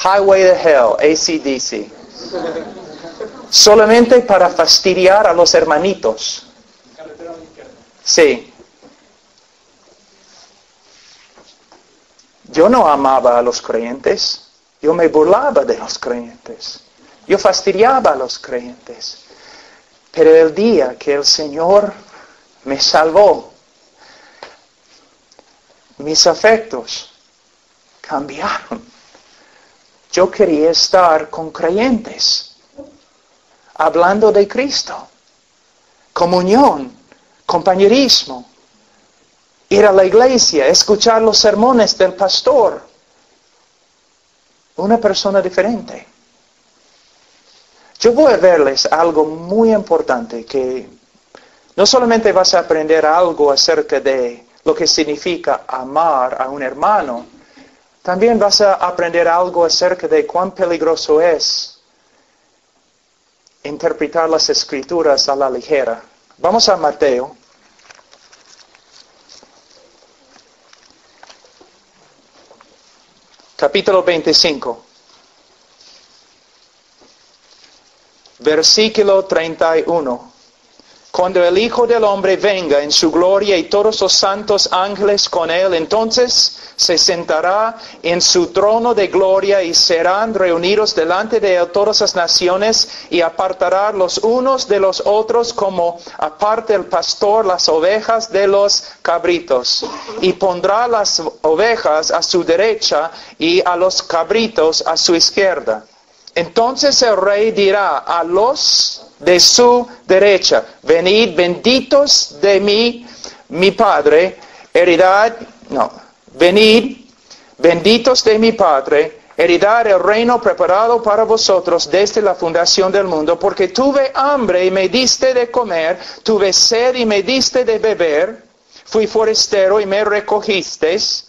Highway to Hell, ACDC solamente para fastidiar a los hermanitos. Sí. Yo no amaba a los creyentes, yo me burlaba de los creyentes, yo fastidiaba a los creyentes. Pero el día que el Señor me salvó, mis afectos cambiaron. Yo quería estar con creyentes hablando de Cristo. Comunión, compañerismo, ir a la iglesia, escuchar los sermones del pastor. una persona diferente. Yo voy a verles algo muy importante que no solamente vas a aprender algo acerca de lo que significa amar a un hermano, también vas a aprender algo acerca de cuán peligroso es interpretar las escrituras a la ligera. Vamos a Mateo. Capítulo 25. Versículo 31. Cuando el Hijo del Hombre venga en su gloria y todos los santos ángeles con él, entonces se sentará en su trono de gloria y serán reunidos delante de él todas las naciones y apartará los unos de los otros como aparte el pastor las ovejas de los cabritos. Y pondrá las ovejas a su derecha y a los cabritos a su izquierda. Entonces el rey dirá a los de su derecha, venid benditos de mí, mi Padre, heredad, no, venid benditos de mi Padre, heredad el reino preparado para vosotros desde la fundación del mundo, porque tuve hambre y me diste de comer, tuve sed y me diste de beber, fui forastero y me recogisteis,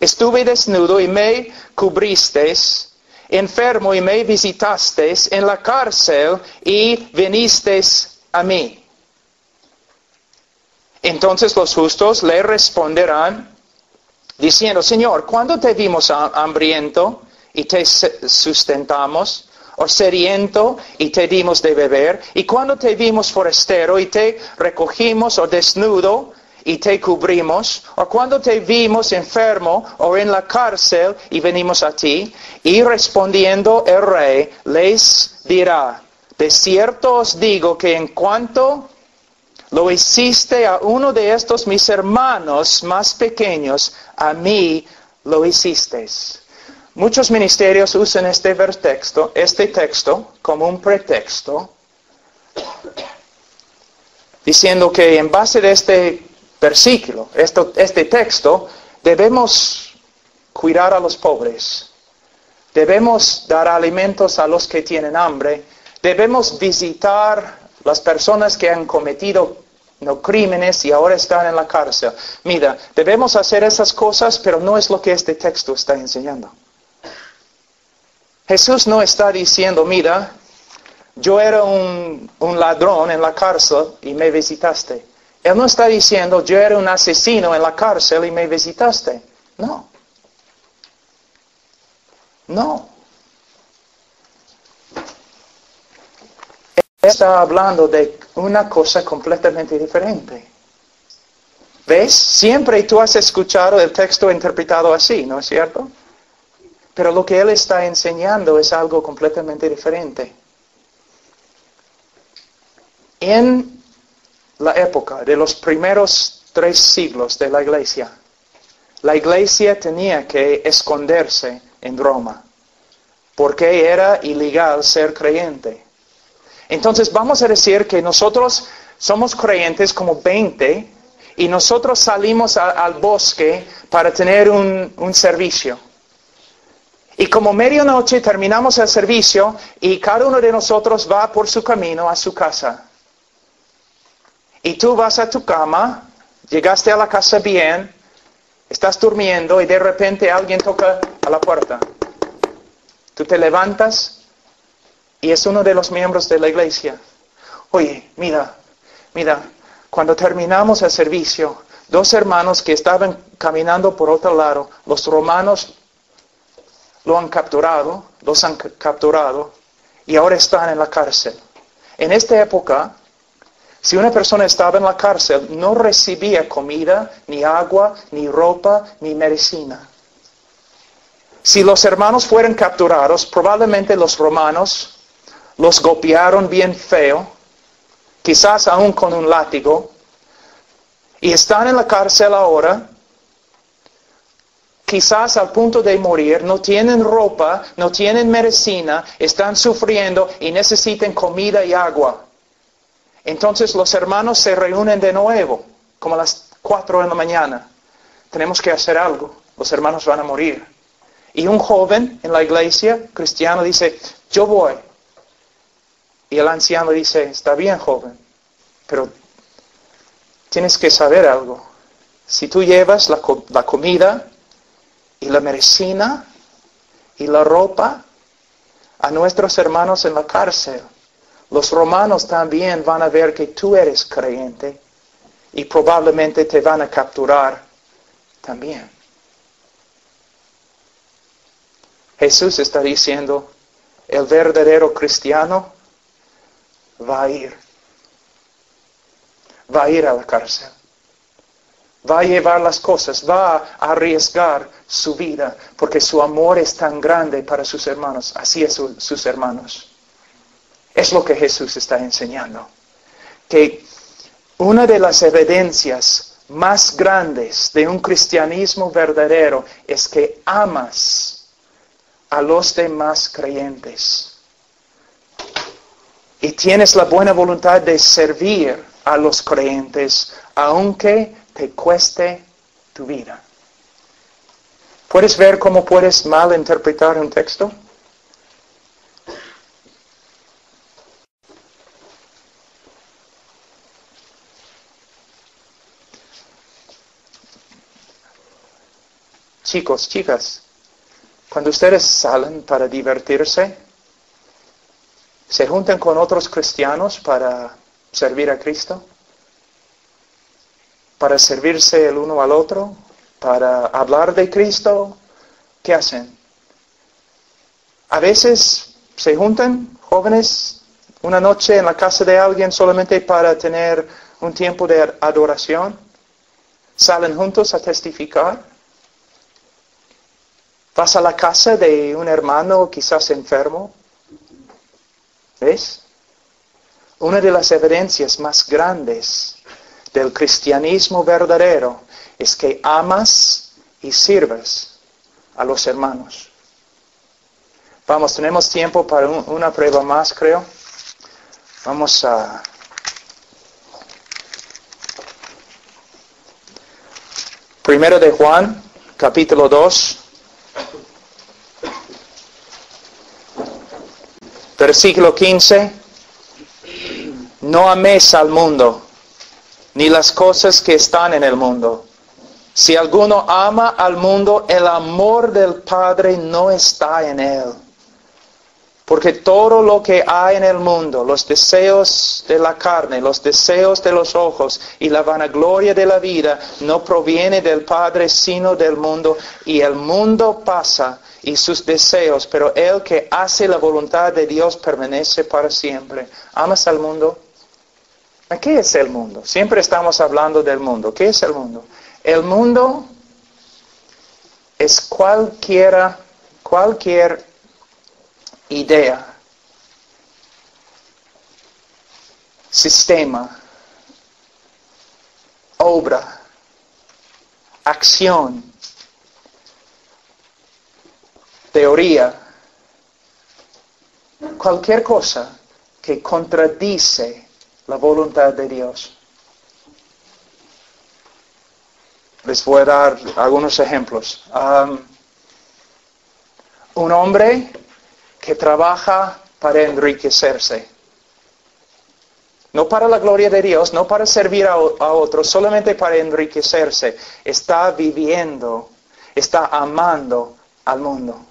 estuve desnudo y me cubristeis, enfermo y me visitasteis en la cárcel y vinisteis a mí. Entonces los justos le responderán diciendo, Señor, ¿cuándo te vimos hambriento y te sustentamos? ¿O sediento y te dimos de beber? ¿Y cuando te vimos forastero y te recogimos o desnudo y te cubrimos, o cuando te vimos enfermo o en la cárcel y venimos a ti, y respondiendo el rey les dirá, de cierto os digo que en cuanto lo hiciste a uno de estos mis hermanos más pequeños, a mí lo hiciste. Muchos ministerios usan este texto, este texto como un pretexto, diciendo que en base de este versículo, este texto, debemos cuidar a los pobres, debemos dar alimentos a los que tienen hambre, debemos visitar las personas que han cometido no crímenes y ahora están en la cárcel. Mira, debemos hacer esas cosas, pero no es lo que este texto está enseñando. Jesús no está diciendo, mira, yo era un, un ladrón en la cárcel y me visitaste. Él no está diciendo, yo era un asesino en la cárcel y me visitaste. No. No. Él está hablando de una cosa completamente diferente. ¿Ves? Siempre tú has escuchado el texto interpretado así, ¿no es cierto? Pero lo que Él está enseñando es algo completamente diferente. En la época de los primeros tres siglos de la iglesia, la iglesia tenía que esconderse en Roma, porque era ilegal ser creyente. Entonces vamos a decir que nosotros somos creyentes como 20 y nosotros salimos al bosque para tener un, un servicio. Y como medianoche terminamos el servicio y cada uno de nosotros va por su camino a su casa. Y tú vas a tu cama, llegaste a la casa bien, estás durmiendo y de repente alguien toca a la puerta. Tú te levantas y es uno de los miembros de la iglesia. Oye, mira, mira, cuando terminamos el servicio, dos hermanos que estaban caminando por otro lado, los romanos lo han capturado, los han capturado y ahora están en la cárcel. En esta época, si una persona estaba en la cárcel, no recibía comida, ni agua, ni ropa, ni medicina. Si los hermanos fueron capturados, probablemente los romanos los golpearon bien feo, quizás aún con un látigo, y están en la cárcel ahora, quizás al punto de morir, no tienen ropa, no tienen medicina, están sufriendo y necesitan comida y agua. Entonces los hermanos se reúnen de nuevo, como a las 4 de la mañana. Tenemos que hacer algo, los hermanos van a morir. Y un joven en la iglesia cristiano dice, yo voy. Y el anciano dice, está bien joven, pero tienes que saber algo. Si tú llevas la, la comida y la medicina y la ropa a nuestros hermanos en la cárcel, los romanos también van a ver que tú eres creyente y probablemente te van a capturar también. Jesús está diciendo, el verdadero cristiano va a ir. Va a ir a la cárcel. Va a llevar las cosas, va a arriesgar su vida, porque su amor es tan grande para sus hermanos. Así es sus hermanos. Es lo que Jesús está enseñando. Que una de las evidencias más grandes de un cristianismo verdadero es que amas a los demás creyentes. Y tienes la buena voluntad de servir a los creyentes, aunque te cueste tu vida. ¿Puedes ver cómo puedes mal interpretar un texto? Chicos, chicas, cuando ustedes salen para divertirse, se juntan con otros cristianos para servir a Cristo, para servirse el uno al otro, para hablar de Cristo, ¿qué hacen? A veces se juntan jóvenes una noche en la casa de alguien solamente para tener un tiempo de adoración. Salen juntos a testificar. Vas a la casa de un hermano quizás enfermo. ¿Ves? Una de las evidencias más grandes del cristianismo verdadero es que amas y sirves a los hermanos. Vamos, tenemos tiempo para una prueba más, creo. Vamos a... Primero de Juan, capítulo 2. Versículo 15. No ames al mundo, ni las cosas que están en el mundo. Si alguno ama al mundo, el amor del Padre no está en él. Porque todo lo que hay en el mundo, los deseos de la carne, los deseos de los ojos y la vanagloria de la vida, no proviene del Padre, sino del mundo. Y el mundo pasa y sus deseos, pero el que hace la voluntad de Dios permanece para siempre. ¿Amas al mundo? ¿Qué es el mundo? Siempre estamos hablando del mundo. ¿Qué es el mundo? El mundo es cualquiera, cualquier idea, sistema, obra, acción, teoría, cualquier cosa que contradice la voluntad de Dios. Les voy a dar algunos ejemplos. Un hombre que trabaja para enriquecerse. No para la gloria de Dios, no para servir a, a otros, solamente para enriquecerse. Está viviendo, está amando al mundo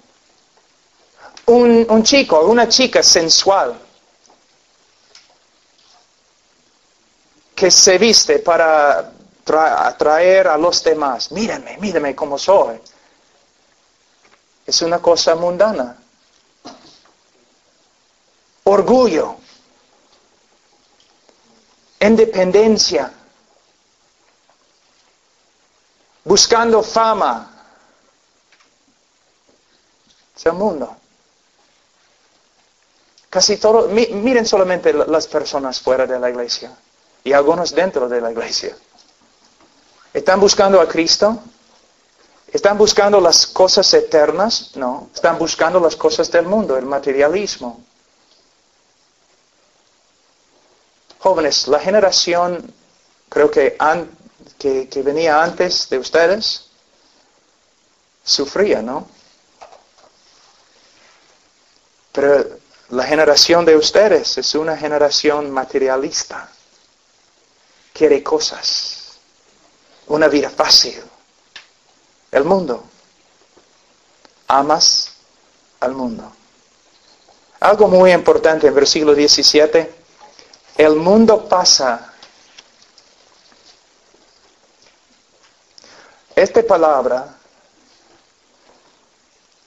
un, un chico, una chica sensual que se viste para atraer a los demás. Mírame, mírame cómo soy. Es una cosa mundana. Orgullo. Independencia. Buscando fama. Es el mundo. Casi todo, miren solamente las personas fuera de la iglesia y algunos dentro de la iglesia. ¿Están buscando a Cristo? ¿Están buscando las cosas eternas? No, están buscando las cosas del mundo, el materialismo. Jóvenes, la generación, creo que, que venía antes de ustedes, sufría, ¿no? Pero la generación de ustedes es una generación materialista. Quiere cosas. Una vida fácil. El mundo. Amas al mundo. Algo muy importante en versículo 17. El mundo pasa. Esta palabra,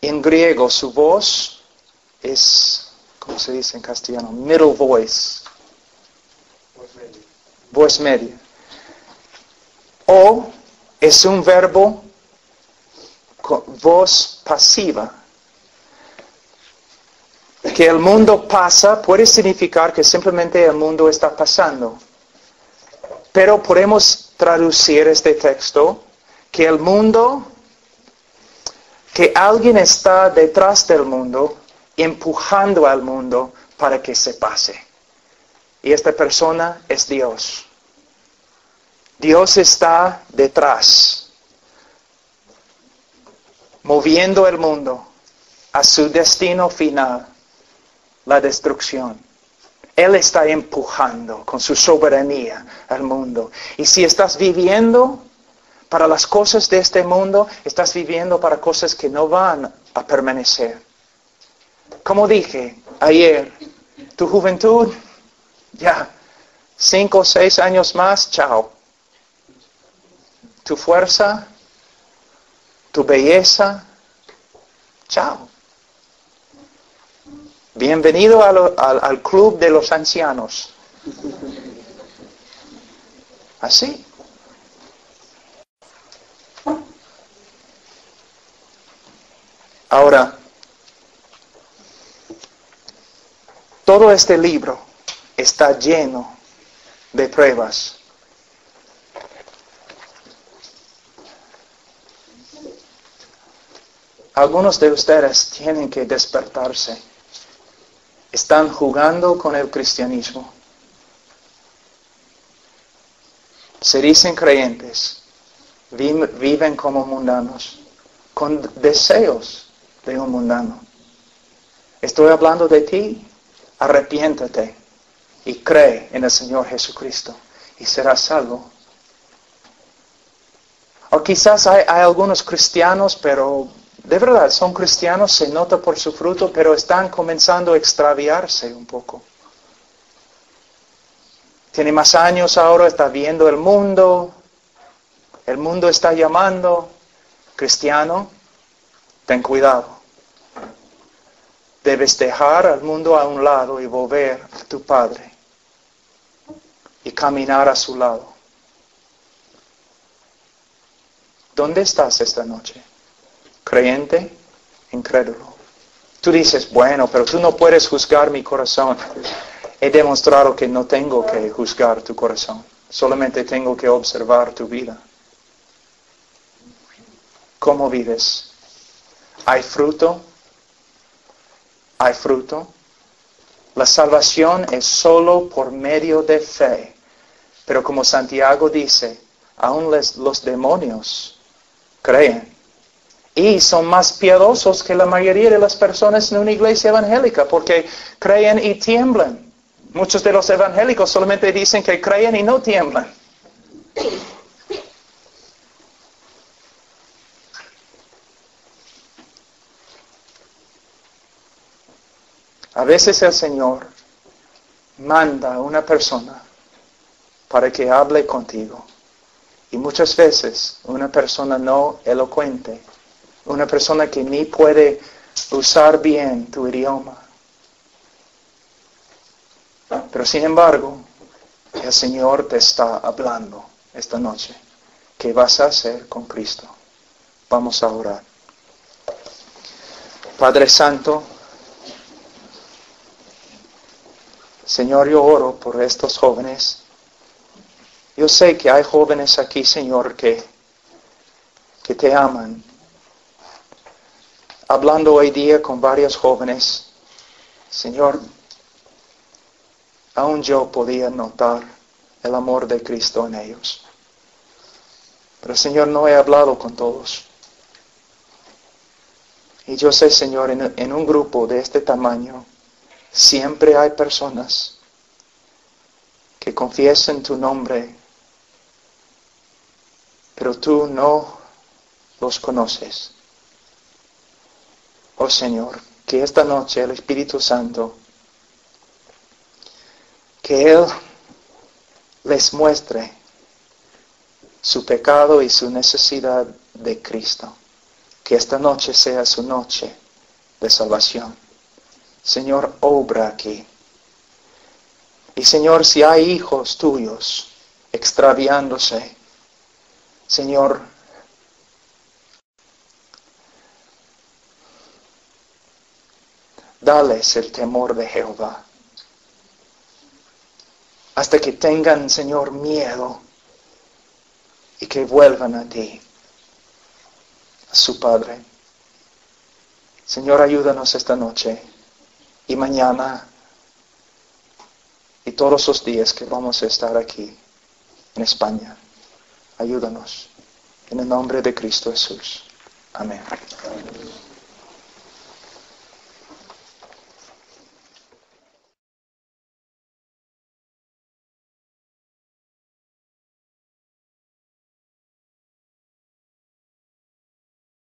en griego, su voz es, ¿cómo se dice en castellano? Middle voice. Voz media. O es un verbo con voz pasiva. Que el mundo pasa puede significar que simplemente el mundo está pasando. Pero podemos traducir este texto que el mundo, que alguien está detrás del mundo, empujando al mundo para que se pase. Y esta persona es Dios. Dios está detrás, moviendo el mundo a su destino final, la destrucción. Él está empujando con su soberanía al mundo. Y si estás viviendo para las cosas de este mundo, estás viviendo para cosas que no van a permanecer. Como dije ayer, tu juventud, ya, cinco o seis años más, chao. Tu fuerza, tu belleza, chao. Bienvenido al, al club de los ancianos. Así. Ahora, todo este libro está lleno de pruebas. Algunos de ustedes tienen que despertarse. Están jugando con el cristianismo. Se dicen creyentes, viven como mundanos, con deseos de un mundano. Estoy hablando de ti, arrepiéntate y cree en el Señor Jesucristo y serás salvo. O quizás hay, algunos cristianos, pero de verdad son cristianos, se nota por su fruto, pero están comenzando a extraviarse un poco. Tiene más años ahora, está viendo el mundo, el mundo está llamando, cristiano, ten cuidado. Debes dejar al mundo a un lado y volver a tu Padre y caminar a su lado. ¿Dónde estás esta noche? ¿Creyente? Incrédulo. Tú dices, bueno, pero tú no puedes juzgar mi corazón. He demostrado que no tengo que juzgar tu corazón. Solamente tengo que observar tu vida. ¿Cómo vives? ¿Hay fruto? ¿Hay fruto? La salvación es solo por medio de fe. Pero como Santiago dice, aún los demonios creen. Y son más piadosos que la mayoría de las personas en una iglesia evangélica porque creen y tiemblan. Muchos de los evangélicos solamente dicen que creen y no tiemblan. A veces el Señor manda a una persona para que hable contigo. Y muchas veces una persona no elocuente, una persona que ni puede usar bien tu idioma. Pero sin embargo, el Señor te está hablando esta noche. ¿Qué vas a hacer con Cristo? Vamos a orar. Padre Santo, Señor, yo oro por estos jóvenes. Yo sé que hay jóvenes aquí, Señor, que, que te aman. Hablando hoy día con varios jóvenes, Señor, aún yo podía notar el amor de Cristo en ellos. Pero Señor, no he hablado con todos. Y yo sé, Señor, en, un grupo de este tamaño, siempre hay personas que confiesan tu nombre, pero tú no los conoces. Oh Señor, que esta noche el Espíritu Santo, que Él les muestre su pecado y su necesidad de Cristo. Que esta noche sea su noche de salvación. Señor, obra aquí. Y Señor, si hay hijos tuyos extraviándose, Señor, dales el temor de Jehová. Hasta que tengan, Señor, miedo y que vuelvan a ti, a su Padre. Señor, ayúdanos esta noche y mañana y todos los días que vamos a estar aquí en España. Ayúdanos. En el nombre de Cristo Jesús. Amén.